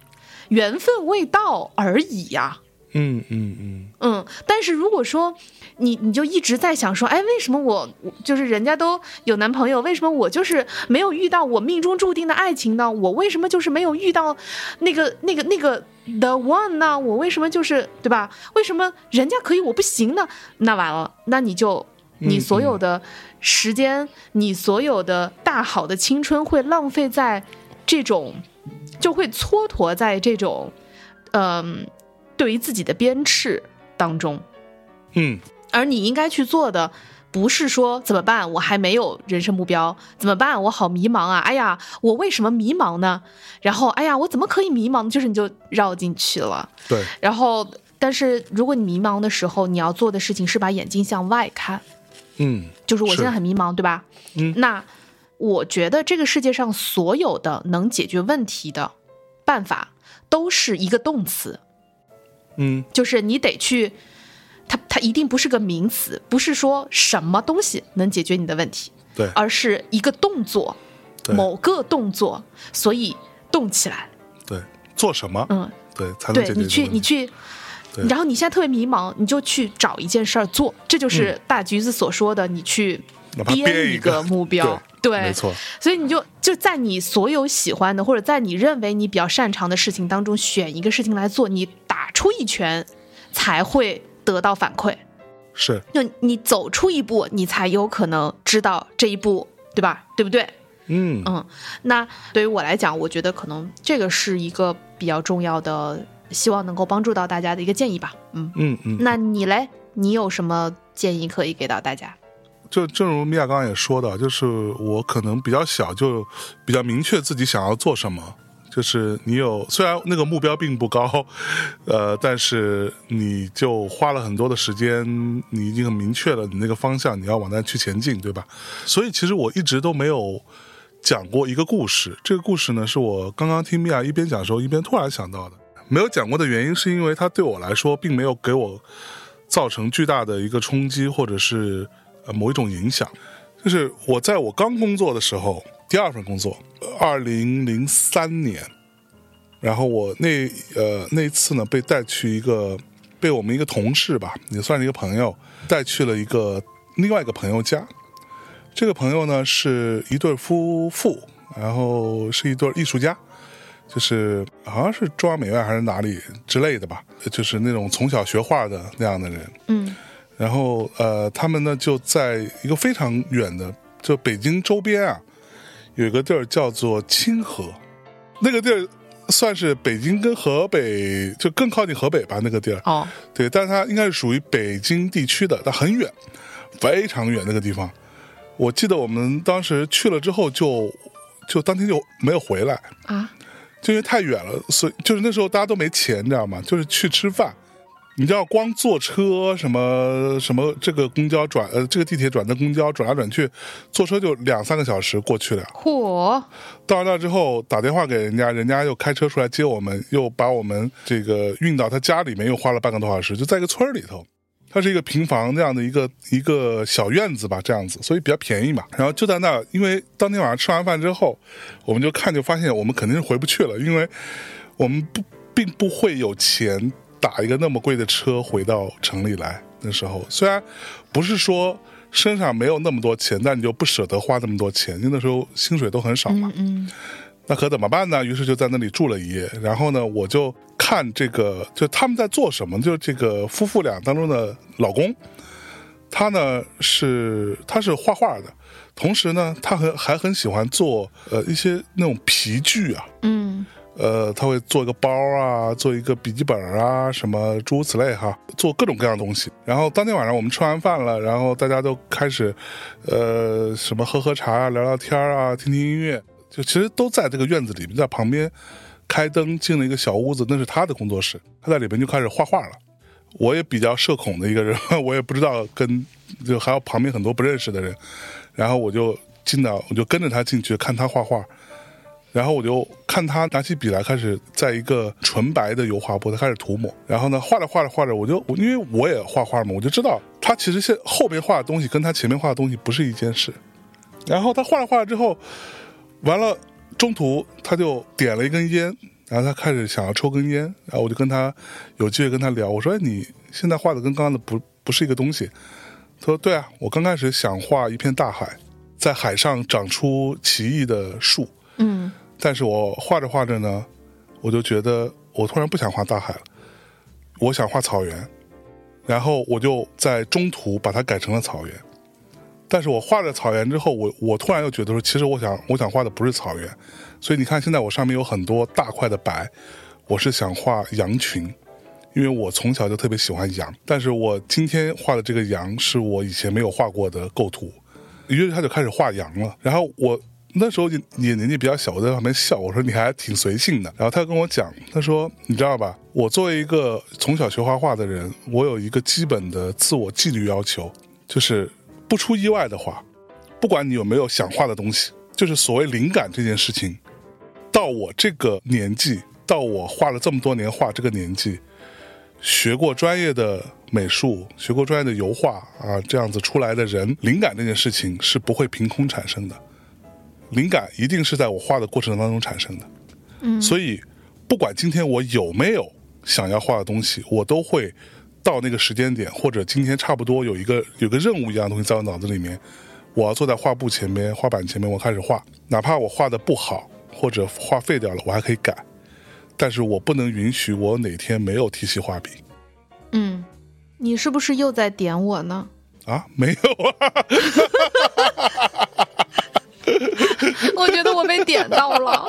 缘分未到而已呀。嗯嗯嗯嗯，但是如果说。你你就一直在想说，哎，为什么我就是人家都有男朋友，为什么我就是没有遇到我命中注定的爱情呢？我为什么就是没有遇到那个 那个那个 the one 呢？我为什么就是对吧？为什么人家可以我不行呢？那完了，那你就你所有的时间，你所有的大好的青春会浪费在这种，就会蹉跎在这种，嗯，对于自己的鞭笞当中，嗯。而你应该去做的，不是说怎么办？我还没有人生目标，怎么办？我好迷茫啊！哎呀，我为什么迷茫呢？然后，哎呀，我怎么可以迷茫？就是你就绕进去了。对。然后，但是如果你迷茫的时候，你要做的事情是把眼睛向外看。嗯就是我现在很迷茫，对吧？嗯那我觉得这个世界上所有的能解决问题的办法，都是一个动词，嗯就是你得去，它它一定不是个名词，不是说什么东西能解决你的问题，对而是一个动作，对某个动作，所以动起来，对，做什么？嗯，对，才能对解决你去你去。然后你现在特别迷茫，你就去找一件事儿做，这就是大橘子所说的，你去编一一个目标，对，没错，所以你就就在你所有喜欢的，或者在你认为你比较擅长的事情当中选一个事情来做，你打出一拳才会得到反馈。是就你走出一步，你才有可能知道这一步，对吧？对不对？嗯嗯，那对于我来讲，我觉得可能这个是一个比较重要的，希望能够帮助到大家的一个建议吧。嗯，嗯嗯，那你嘞，你有什么建议可以给到大家？就正如米娅刚刚也说的，就是我可能比较小，就比较明确自己想要做什么。就是你有虽然那个目标并不高，呃，但是你就花了很多的时间，你已经很明确了你那个方向，你要往那去前进，对吧？所以其实我一直都没有讲过一个故事。这个故事呢，是我刚刚听米娅一边讲的时候，一边突然想到的。没有讲过的原因，是因为它对我来说，并没有给我造成巨大的一个冲击，或者是呃某一种影响。就是我在我刚工作的时候，第二份工作，二零零三年，然后我那呃那次呢，被带去一个被我们一个同事吧，也算是一个朋友，带去了一个另外一个朋友家。这个朋友呢是一对夫妇，然后是一对艺术家，就是好像是中央美院还是哪里之类的吧，就是那种从小学画的那样的人。嗯然后呃，他们呢就在一个非常远的，就北京周边啊，有一个地儿叫做清河，那个地儿算是北京跟河北就更靠近河北吧，那个地儿。哦，对，但是它应该是属于北京地区的，但很远，非常远那个地方。我记得我们当时去了之后就，就当天就没有回来，啊，就因为太远了，所以就是那时候大家都没钱，你知道吗？就是去吃饭，你知道光坐车什么什么这个公交转呃这个地铁转的公交转来转去，坐车就两三个小时过去了。嚯，到那之后打电话给人家，人家又开车出来接我们，又把我们这个运到他家里面，又花了半个多小时，就在一个村儿里头。它是一个平房那样的一个一个小院子吧，这样子，所以比较便宜嘛。然后就在那儿，因为当天晚上吃完饭之后，我们就看就发现我们肯定是回不去了，因为我们不并不会有钱打一个那么贵的车回到城里来。那时候虽然不是说身上没有那么多钱，但你就不舍得花那么多钱，因为那时候薪水都很少嘛。嗯那可怎么办呢？于是就在那里住了一夜。然后呢，我就看这个，就他们在做什么。就这个夫妇俩当中的老公，他呢是他是画画的，同时呢，他很还很喜欢做呃一些那种皮具啊，嗯呃，他会做一个包啊，做一个笔记本啊，什么诸如此类哈，做各种各样的东西。然后当天晚上我们吃完饭了，然后大家都开始，呃，什么喝喝茶啊，聊聊天啊，听听音乐，就其实都在这个院子里面，在旁边开灯进了一个小屋子，那是他的工作室，他在里面就开始画画了。我也比较社恐的一个人，我也不知道跟就还有旁边很多不认识的人，然后我就进到，我就跟着他进去看他画画。然后我就看他拿起笔来，开始在一个纯白的油画布，他开始涂抹。然后呢，画着画着画着，我就因为我也画画嘛，我就知道他其实现后边画的东西跟他前面画的东西不是一件事。然后他画着画着之后，完了中途他就点了一根烟，然后他开始想要抽根烟，然后我就跟他有机会跟他聊，我说：“哎，你现在画的跟刚刚的不不是一个东西。”他说：“对啊，我刚开始想画一片大海，在海上长出奇异的树。”嗯但是我画着画着呢，我就觉得我突然不想画大海了，我想画草原，然后我就在中途把它改成了草原。但是我画了草原之后，我我突然又觉得说，其实我想我想画的不是草原，所以你看现在我上面有很多大块的白，我是想画羊群，因为我从小就特别喜欢羊，但是我今天画的这个羊是我以前没有画过的构图，于是他就开始画羊了，然后我。那时候你你年纪比较小，我在旁边笑，我说你还挺随性的。然后他跟我讲，他说你知道吧，我作为一个从小学画画的人，我有一个基本的自我纪律要求，就是不出意外的话，不管你有没有想画的东西，就是所谓灵感这件事情，到我这个年纪，到我画了这么多年画这个年纪，学过专业的美术，学过专业的油画啊，这样子出来的人，灵感这件事情是不会凭空产生的，灵感一定是在我画的过程当中产生的。嗯，所以不管今天我有没有想要画的东西，我都会到那个时间点，或者今天差不多有一个有个任务一样的东西在我脑子里面，我要坐在画布前面、画板前面，我开始画，哪怕我画的不好或者画废掉了，我还可以改，但是我不能允许我哪天没有提起画笔嗯，你是不是又在点我呢？啊，没有啊，我觉得我被点到了。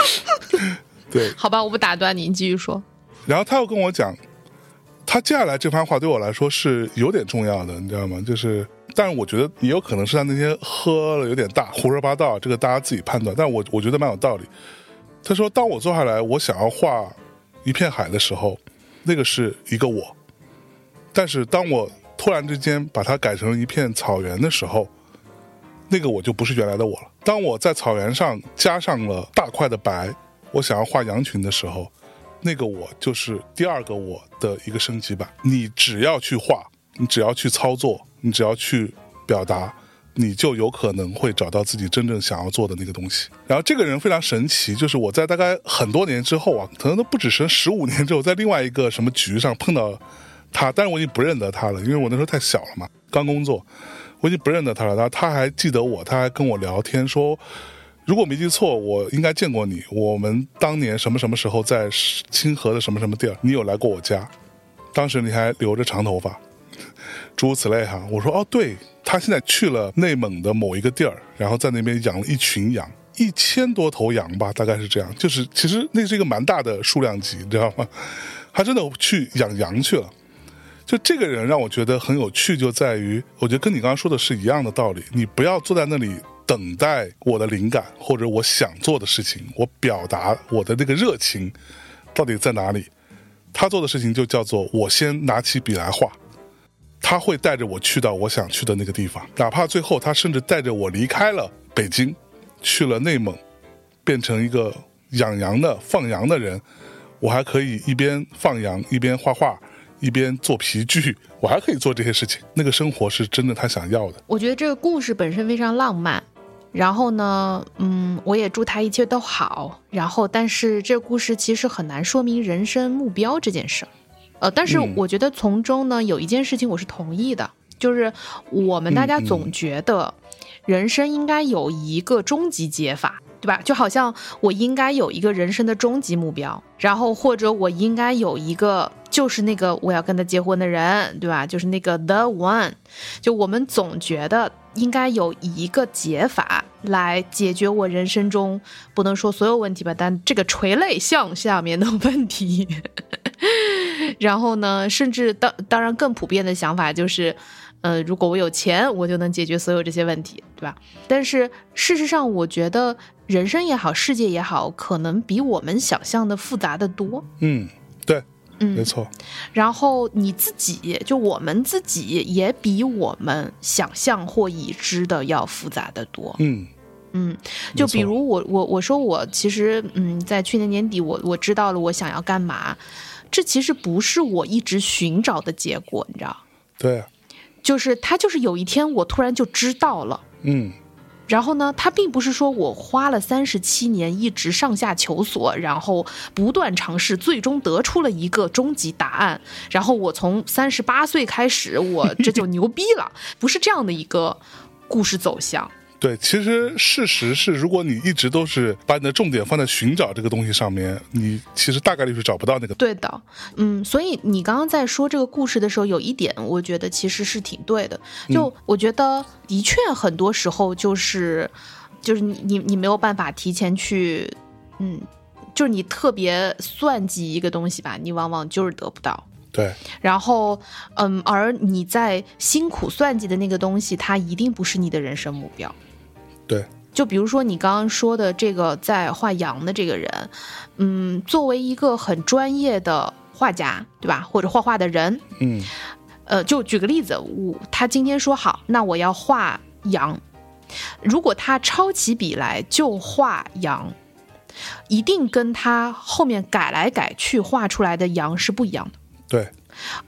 对，好吧，我不打断你，你继续说。然后他又跟我讲，他接下来这番话对我来说是有点重要的，你知道吗？就是，但是我觉得也有可能是他那天喝了有点大，胡说八道，这个大家自己判断。但我我觉得蛮有道理。他说，当我坐下来，我想要画一片海的时候，那个是一个我；但是当我突然之间把它改成一片草原的时候，那个我就不是原来的我了。当我在草原上加上了大块的白，我想要画羊群的时候，那个我就是第二个我的一个升级版。你只要去画，你只要去操作，你只要去表达，你就有可能会找到自己真正想要做的那个东西。然后这个人非常神奇，就是我在大概很多年之后啊，可能都不止十十五年之后，在另外一个什么局上碰到他，但是我已经不认得他了，因为我那时候太小了嘛，刚工作，我已经不认得他了。然后他还记得我，他还跟我聊天说。如果没记错，我应该见过你。我们当年什么什么时候在清河的什么什么地儿，你有来过我家？当时你还留着长头发，诸如此类哈。我说哦，对，他现在去了内蒙的某一个地儿，然后在那边养了一群羊，一千多头羊吧，大概是这样。就是其实那是一个蛮大的数量级，你知道吗？他真的去养羊去了。就这个人让我觉得很有趣，就在于我觉得跟你刚刚说的是一样的道理。你不要坐在那里。等待我的灵感或者我想做的事情，我表达我的那个热情到底在哪里？他做的事情就叫做我先拿起笔来画，他会带着我去到我想去的那个地方，哪怕最后他甚至带着我离开了北京，去了内蒙，变成一个养羊的放羊的人，我还可以一边放羊一边画画，一边做皮具，我还可以做这些事情。那个生活是真的他想要的。我觉得这个故事本身非常浪漫。然后呢，嗯，我也祝他一切都好。然后，但是这个故事其实很难说明人生目标这件事儿。呃，但是我觉得从中呢，有一件事情我是同意的，就是我们大家总觉得人生应该有一个终极解法，对吧？就好像我应该有一个人生的终极目标，然后或者我应该有一个，就是那个我要跟他结婚的人，对吧？就是那个 the one。就我们总觉得。应该有一个解法来解决我人生中不能说所有问题吧，但这个垂类项下面的问题。然后呢，甚至当当然更普遍的想法就是，呃，如果我有钱，我就能解决所有这些问题，对吧？但是事实上，我觉得人生也好，世界也好，可能比我们想象的复杂的多。嗯，嗯，没错。然后你自己就我们自己也比我们想象或已知的要复杂的多。嗯嗯，就比如我我我说我其实嗯，在去年年底我我知道了我想要干嘛，这其实不是我一直寻找的结果，你知道？对，就是他就是有一天我突然就知道了。嗯。然后呢，他并不是说我花了三十七年一直上下求索，然后不断尝试，最终得出了一个终极答案。然后我从三十八岁开始，我这就牛逼了，不是这样的一个故事走向。对，其实事实是，如果你一直都是把你的重点放在寻找这个东西上面，你其实大概率是找不到那个。对的，嗯，所以你刚刚在说这个故事的时候，有一点我觉得其实是挺对的。就我觉得，的确很多时候就是，就是你你你没有办法提前去，嗯，就是你特别算计一个东西吧，你往往就是得不到。对，然后，嗯，而你在辛苦算计的那个东西，它一定不是你的人生目标。对，就比如说你刚刚说的这个在画羊的这个人，嗯，作为一个很专业的画家，对吧？或者画画的人，嗯，呃，就举个例子，我他今天说好，那我要画羊，如果他抄起笔来就画羊，一定跟他后面改来改去画出来的羊是不一样的。对，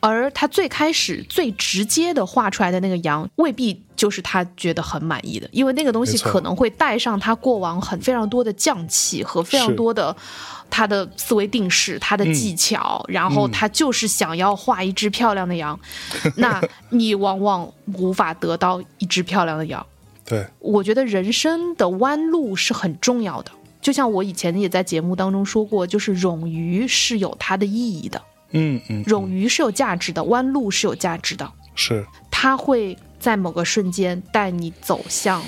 而他最开始最直接的画出来的那个羊，未必就是他觉得很满意的，因为那个东西可能会带上他过往很非常多的匠气和非常多的他的思维定式、他的技巧，然后他就是想要画一只漂亮的羊，那你往往无法得到一只漂亮的羊。对，我觉得人生的弯路是很重要的，就像我以前也在节目当中说过，就是冗余是有它的意义的，嗯嗯，冗余是有价值的，弯路是有价值的，是它会在某个瞬间带你走向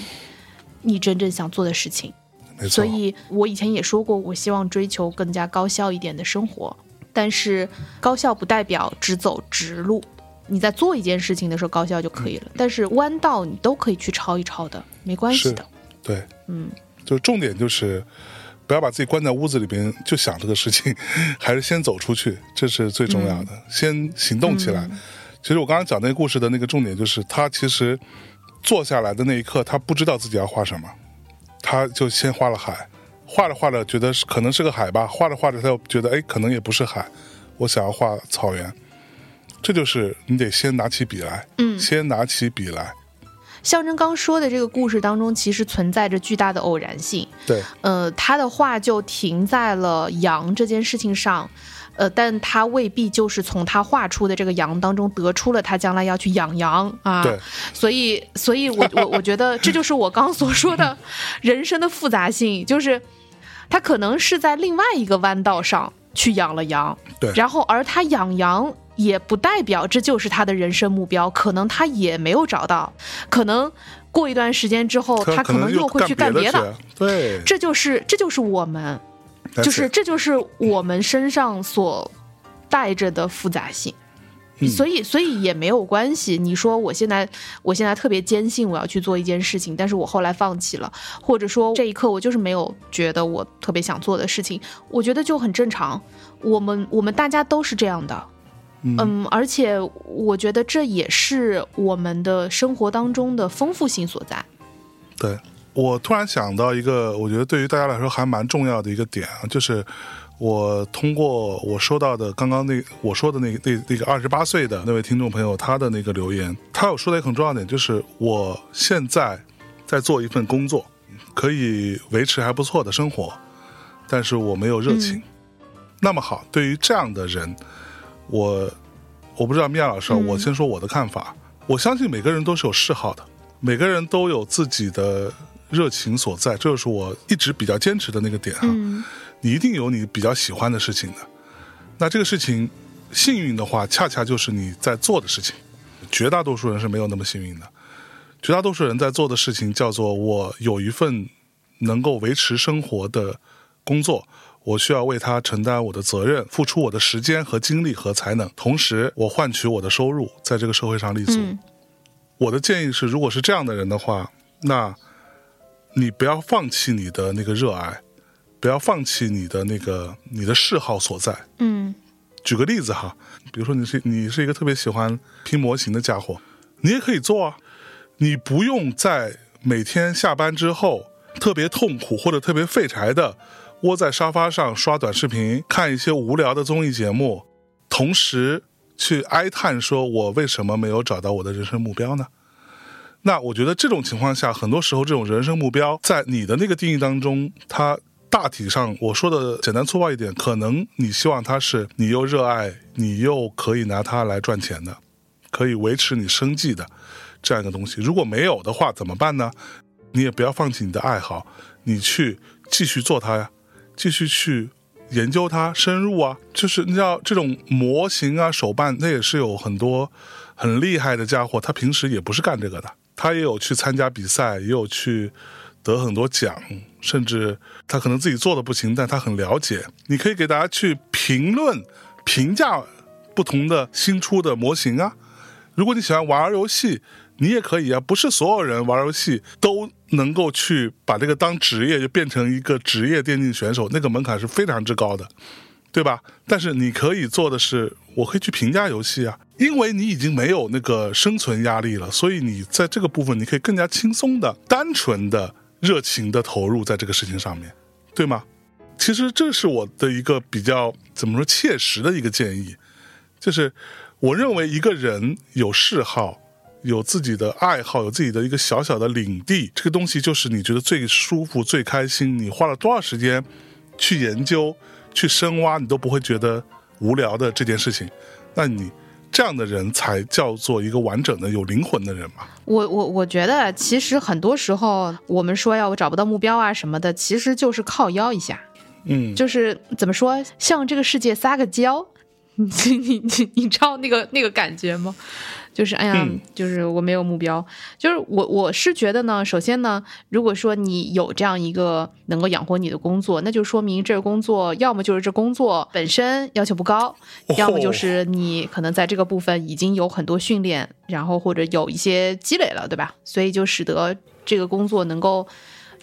你真正想做的事情。没错。所以我以前也说过，我希望追求更加高效一点的生活，但是高效不代表只走直路。你在做一件事情的时候高效就可以了，但是弯道你都可以去抄一抄的，没关系的。对，嗯，就重点就是不要把自己关在屋子里边就想这个事情，还是先走出去，这是最重要的，先行动起来。其实我刚刚讲那个故事的那个重点就是，他其实坐下来的那一刻，他不知道自己要画什么，他就先画了海，画着画着觉得是可能是个海吧，画着画着他又觉得哎，可能也不是海，我想要画草原。这就是你得先拿起笔来，嗯。先拿起笔来，象征刚说的这个故事当中，其实存在着巨大的偶然性。对，呃，他的话就停在了羊这件事情上，呃，但他未必就是从他画出的这个羊当中得出了他将来要去养羊啊。对，所以，所以我我我觉得这就是我刚所说的人生的复杂性，就是他可能是在另外一个弯道上去养了羊，对然后而他养羊。也不代表这就是他的人生目标，可能他也没有找到，可能过一段时间之后，他可能又会去干别别的。对，这就是这就是我们，就是这就是我们身上所带着的复杂性。嗯所以，所以也没有关系。你说我现在，我现在特别坚信我要去做一件事情，但是我后来放弃了，或者说这一刻我就是没有觉得我特别想做的事情，我觉得就很正常。我们我们大家都是这样的，嗯，而且我觉得这也是我们的生活当中的丰富性所在。对我突然想到一个，我觉得对于大家来说还蛮重要的一个点啊，就是我通过我收到的刚刚那我说的那那那个二十八岁的那位听众朋友他的那个留言，他有说的一个很重要的点，就是我现在在做一份工作，可以维持还不错的生活，但是我没有热情。那么好，对于这样的人，我我不知道米娅老师我先说我的看法。我相信每个人都是有嗜好的，每个人都有自己的热情所在，这就是我一直比较坚持的那个点哈。嗯你一定有你比较喜欢的事情的，那这个事情幸运的话，恰恰就是你在做的事情。绝大多数人是没有那么幸运的，绝大多数人在做的事情叫做我有一份能够维持生活的工作。我需要为他承担我的责任，付出我的时间和精力和才能，同时我换取我的收入，在这个社会上立足。嗯我的建议是，如果是这样的人的话，那你不要放弃你的那个热爱，不要放弃你的那个你的嗜好所在。嗯举个例子哈，比如说你是你是一个特别喜欢拼模型的家伙，你也可以做啊，你不用在每天下班之后特别痛苦或者特别废柴的窝在沙发上刷短视频，看一些无聊的综艺节目，同时去哀叹说我为什么没有找到我的人生目标呢？那我觉得这种情况下，很多时候这种人生目标在你的那个定义当中，它大体上我说的简单粗暴一点，可能你希望它是你又热爱，你又可以拿它来赚钱的，可以维持你生计的这样一个东西。如果没有的话，怎么办呢？你也不要放弃你的爱好，你去继续做它呀，继续去研究它，深入啊。就是你知道这种模型啊、手办，那也是有很多很厉害的家伙，他平时也不是干这个的，他也有去参加比赛，也有去得很多奖，甚至他可能自己做的不行，但他很了解。你可以给大家去评论、评价不同的新出的模型啊。如果你喜欢玩游戏，你也可以啊。不是所有人玩游戏都能够去把这个当职业，就变成一个职业电竞选手，那个门槛是非常之高的，对吧？但是你可以做的是，我可以去评价游戏啊，因为你已经没有那个生存压力了，所以你在这个部分你可以更加轻松的、单纯的、热情的投入在这个事情上面，对吗？其实这是我的一个比较怎么说切实的一个建议，就是我认为一个人有嗜好、有自己的爱好、有自己的一个小小的领地，这个东西就是你觉得最舒服、最开心，你花了多少时间去研究、去深挖，你都不会觉得无聊的这件事情，那你这样的人才叫做一个完整的、有灵魂的人嘛。我我我觉得，其实很多时候我们说要我找不到目标啊什么的，其实就是靠腰一下。嗯，就是怎么说，向这个世界撒个娇，你你你你知道那个那个感觉吗？就是哎呀，就是我没有目标，就是我我是觉得呢，首先呢，如果说你有这样一个能够养活你的工作，那就说明这个工作要么就是这工作本身要求不高，要么就是你可能在这个部分已经有很多训练，然后或者有一些积累了，对吧？所以就使得这个工作能够，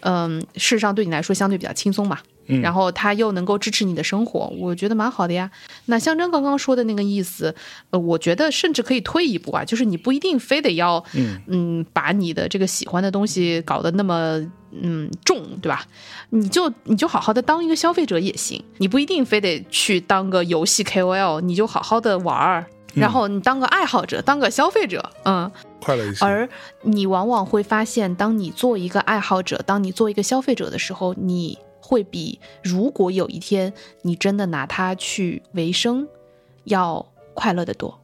嗯，事实上对你来说相对比较轻松嘛。然后它又能够支持你的生活，我觉得蛮好的呀。那象征刚刚说的那个意思，呃，我觉得甚至可以退一步啊，就是你不一定非得要，嗯，把你的这个喜欢的东西搞得那么嗯重，对吧？你就你就好好的当一个消费者也行，你不一定非得去当个游戏 KOL，你就好好的玩儿，然后你当个爱好者，当个消费者，嗯，快乐一些。而你往往会发现，当你做一个爱好者，当你做一个消费者的时候，你。会比如果有一天你真的拿它去维生，要快乐的多。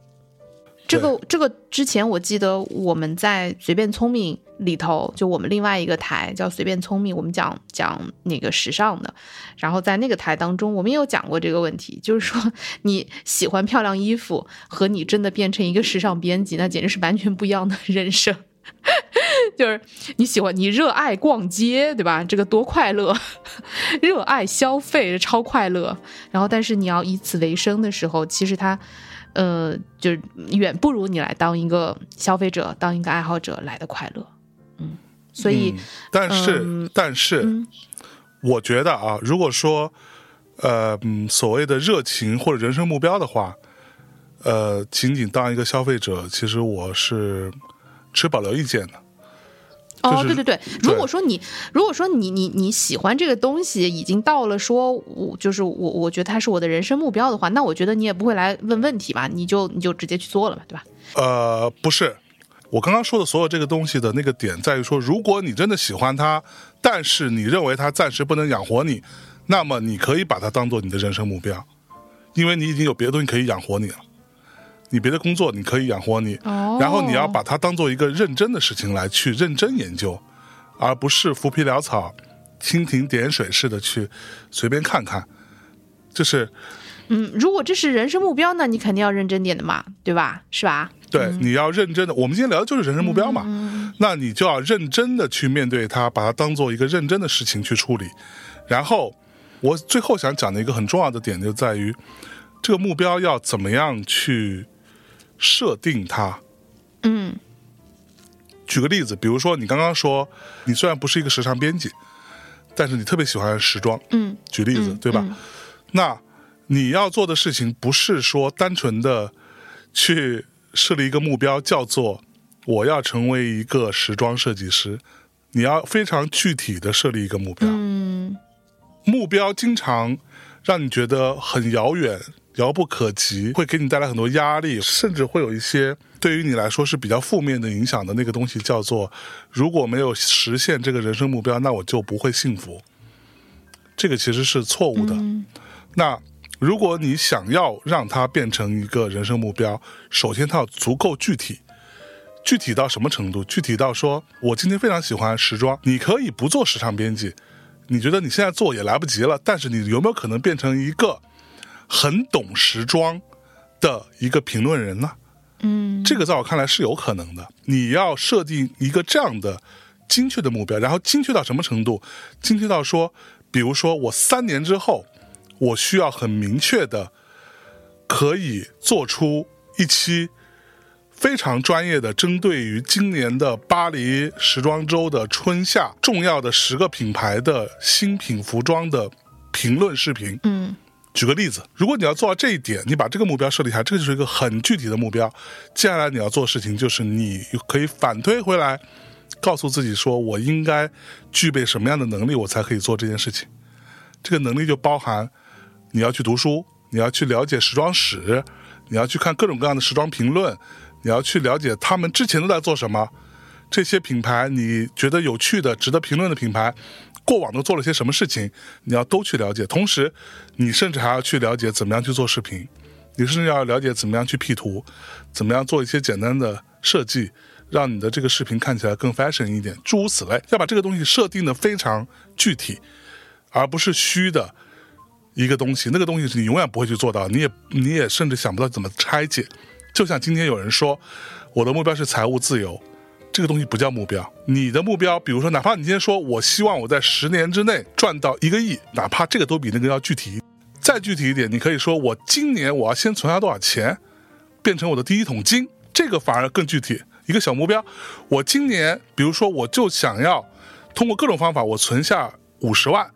这个这个之前我记得我们在随便聪明里头，就我们另外一个台叫随便聪明，我们讲讲那个时尚的。然后在那个台当中，我们也有讲过这个问题，就是说你喜欢漂亮衣服和你真的变成一个时尚编辑，那简直是完全不一样的人生。就是你喜欢你热爱逛街，对吧？这个多快乐！热爱消费，超快乐。然后，但是你要以此为生的时候，其实它，呃，就是远不如你来当一个消费者、当一个爱好者来的快乐。嗯，所以，但是，但是，我觉得啊，如果说，呃，所谓的热情或者人生目标的话，呃，仅仅当一个消费者，其实我是。持保留意见的。哦，对对对，如果说你，如果说你你你喜欢这个东西，已经到了说，我就是我，我觉得它是我的人生目标的话，那我觉得你也不会来问问题吧，你就你就直接去做了嘛，对吧？呃，不是，我刚刚说的所有这个东西的那个点在于说，如果你真的喜欢它，但是你认为它暂时不能养活你，那么你可以把它当做你的人生目标，因为你已经有别的东西可以养活你了。你别的工作你可以养活你，然后你要把它当做一个认真的事情来去认真研究，而不是浮皮潦草、蜻蜓点水似的去随便看看。就是，嗯，如果这是人生目标，那你肯定要认真点的嘛，对吧？是吧？对，你要认真的。我们今天聊的就是人生目标嘛，那你就要认真的去面对它，把它当做一个认真的事情去处理。然后，我最后想讲的一个很重要的点就在于，这个目标要怎么样去。设定它，嗯，举个例子，比如说你刚刚说，你虽然不是一个时尚编辑，但是你特别喜欢时装，嗯，举例子对吧？那你要做的事情不是说单纯的去设立一个目标，叫做我要成为一个时装设计师，你要非常具体的设立一个目标，嗯，目标经常让你觉得很遥远。遥不可及，会给你带来很多压力，甚至会有一些对于你来说是比较负面的影响的那个东西，叫做如果没有实现这个人生目标，那我就不会幸福。这个其实是错误的。那如果你想要让它变成一个人生目标，首先它要足够具体，具体到什么程度？具体到说我今天非常喜欢时装，你可以不做时尚编辑，你觉得你现在做也来不及了，但是你有没有可能变成一个？很懂时装的一个评论人呢，嗯，这个在我看来是有可能的。你要设定一个这样的精确的目标，然后精确到什么程度？精确到说，比如说我三年之后，我需要很明确的，可以做出一期非常专业的，针对于今年的巴黎时装周的春夏重要的十个品牌的新品服装的评论视频，嗯。举个例子，如果你要做到这一点，你把这个目标设立下，这就是一个很具体的目标。接下来你要做事情，就是你可以反推回来，告诉自己说，我应该具备什么样的能力，我才可以做这件事情。这个能力就包含你要去读书，你要去了解时装史，你要去看各种各样的时装评论，你要去了解他们之前都在做什么。这些品牌你觉得有趣的、值得评论的品牌，过往都做了些什么事情，你要都去了解。同时，你甚至还要去了解怎么样去做视频，你甚至要了解怎么样去 P 图，怎么样做一些简单的设计，让你的这个视频看起来更 fashion 一点，诸如此类。要把这个东西设定的非常具体，而不是虚的一个东西。那个东西是你永远不会去做到，你也你也甚至想不到怎么拆解。就像今天有人说，我的目标是财务自由。这个东西不叫目标，你的目标，比如说，哪怕你今天说我希望我在十年之内赚到一个亿，哪怕这个都比那个要具体，再具体一点，你可以说我今年我要先存下多少钱，变成我的第一桶金，这个反而更具体。一个小目标，我今年，比如说，我就想要通过各种方法，我存下五十万，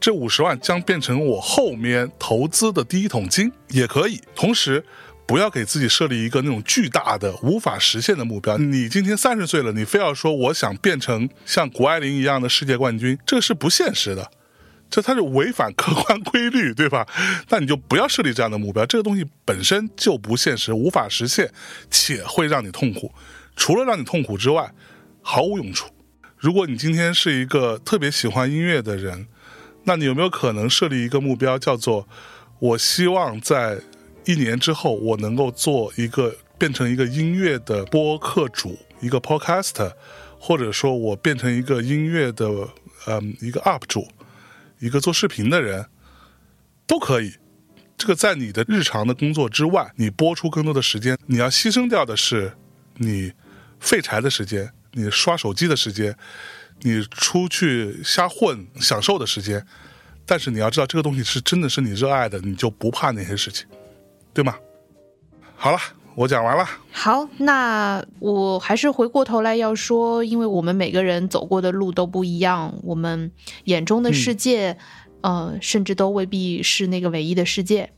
这五十万将变成我后面投资的第一桶金，也可以。同时。不要给自己设立一个那种巨大的、无法实现的目标。你今天三十岁了，你非要说我想变成像谷爱凌一样的世界冠军，这是不现实的，这它是违反客观规律，对吧？那你就不要设立这样的目标，这个东西本身就不现实、无法实现，且会让你痛苦。除了让你痛苦之外，毫无用处。如果你今天是一个特别喜欢音乐的人，那你有没有可能设立一个目标，叫做我希望在。一年之后，我能够做一个变成一个音乐的播客主，一个 podcast，或者说我变成一个音乐的嗯一个 up 主，一个做视频的人，都可以。这个在你的日常的工作之外，你播出更多的时间，你要牺牲掉的是你废柴的时间，你刷手机的时间，你出去瞎混享受的时间。但是你要知道，这个东西是真的是你热爱的，你就不怕那些事情。对吗？好了，我讲完了。好，那我还是回过头来要说，因为我们每个人走过的路都不一样，我们眼中的世界，呃，甚至都未必是那个唯一的世界。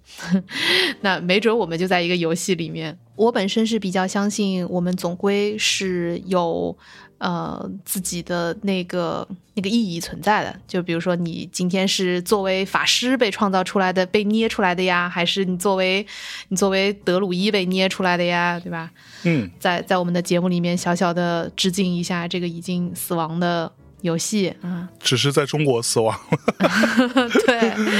那没准我们就在一个游戏里面。我本身是比较相信，我们总归是有。呃，自己的那个那个意义存在的，就比如说，你今天是作为法师被创造出来的、被捏出来的呀，还是你作为你作为德鲁伊被捏出来的呀，对吧？嗯，在在我们的节目里面小小的致敬一下这个已经死亡的游戏啊，只是在中国死亡。对，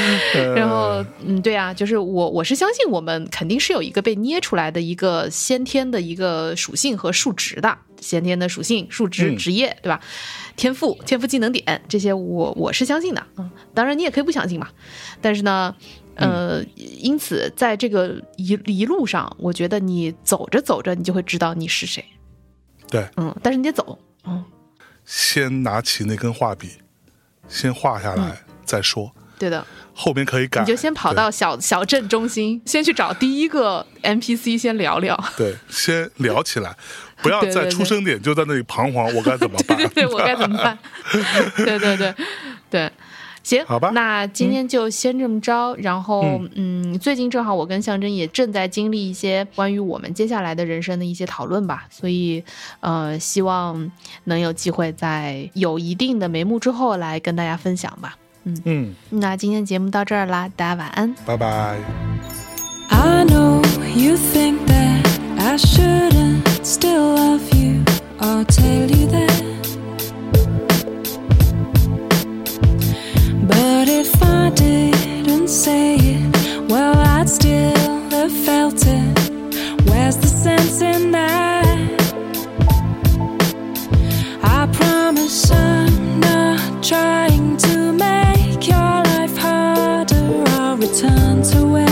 然后嗯，对啊，就是我我是相信我们肯定是有一个被捏出来的一个先天的一个属性和数值的。先天的属性、数值、职业，对吧？天赋、天赋技能点这些，我我是相信的。嗯，当然你也可以不相信嘛。但是呢，呃，因此在这个一一路上，我觉得你走着走着，你就会知道你是谁。对，嗯，但是你得走，嗯，先拿起那根画笔，先画下来再说。对的，后面可以改。你就先跑到小小镇中心，先去找第一个 NPC，先聊聊。对，先聊起来。不要在出生点就在那里彷徨，我该怎么办？对我该怎么办？对对对对，行，好吧。那今天就先这么着。然后，嗯，最近正好我跟象征也正在经历一些关于我们接下来的人生的一些讨论吧，所以，呃，希望能有机会在有一定的眉目之后来跟大家分享吧。嗯嗯，那今天节目到这儿啦，大家晚安，拜拜。I know you think that I shouldn't still love you, I'll tell you that. didn't say it, well, I'd still have felt it. Where's the sense in that? I promise I'm not trying to make your life harder. I'll return to where.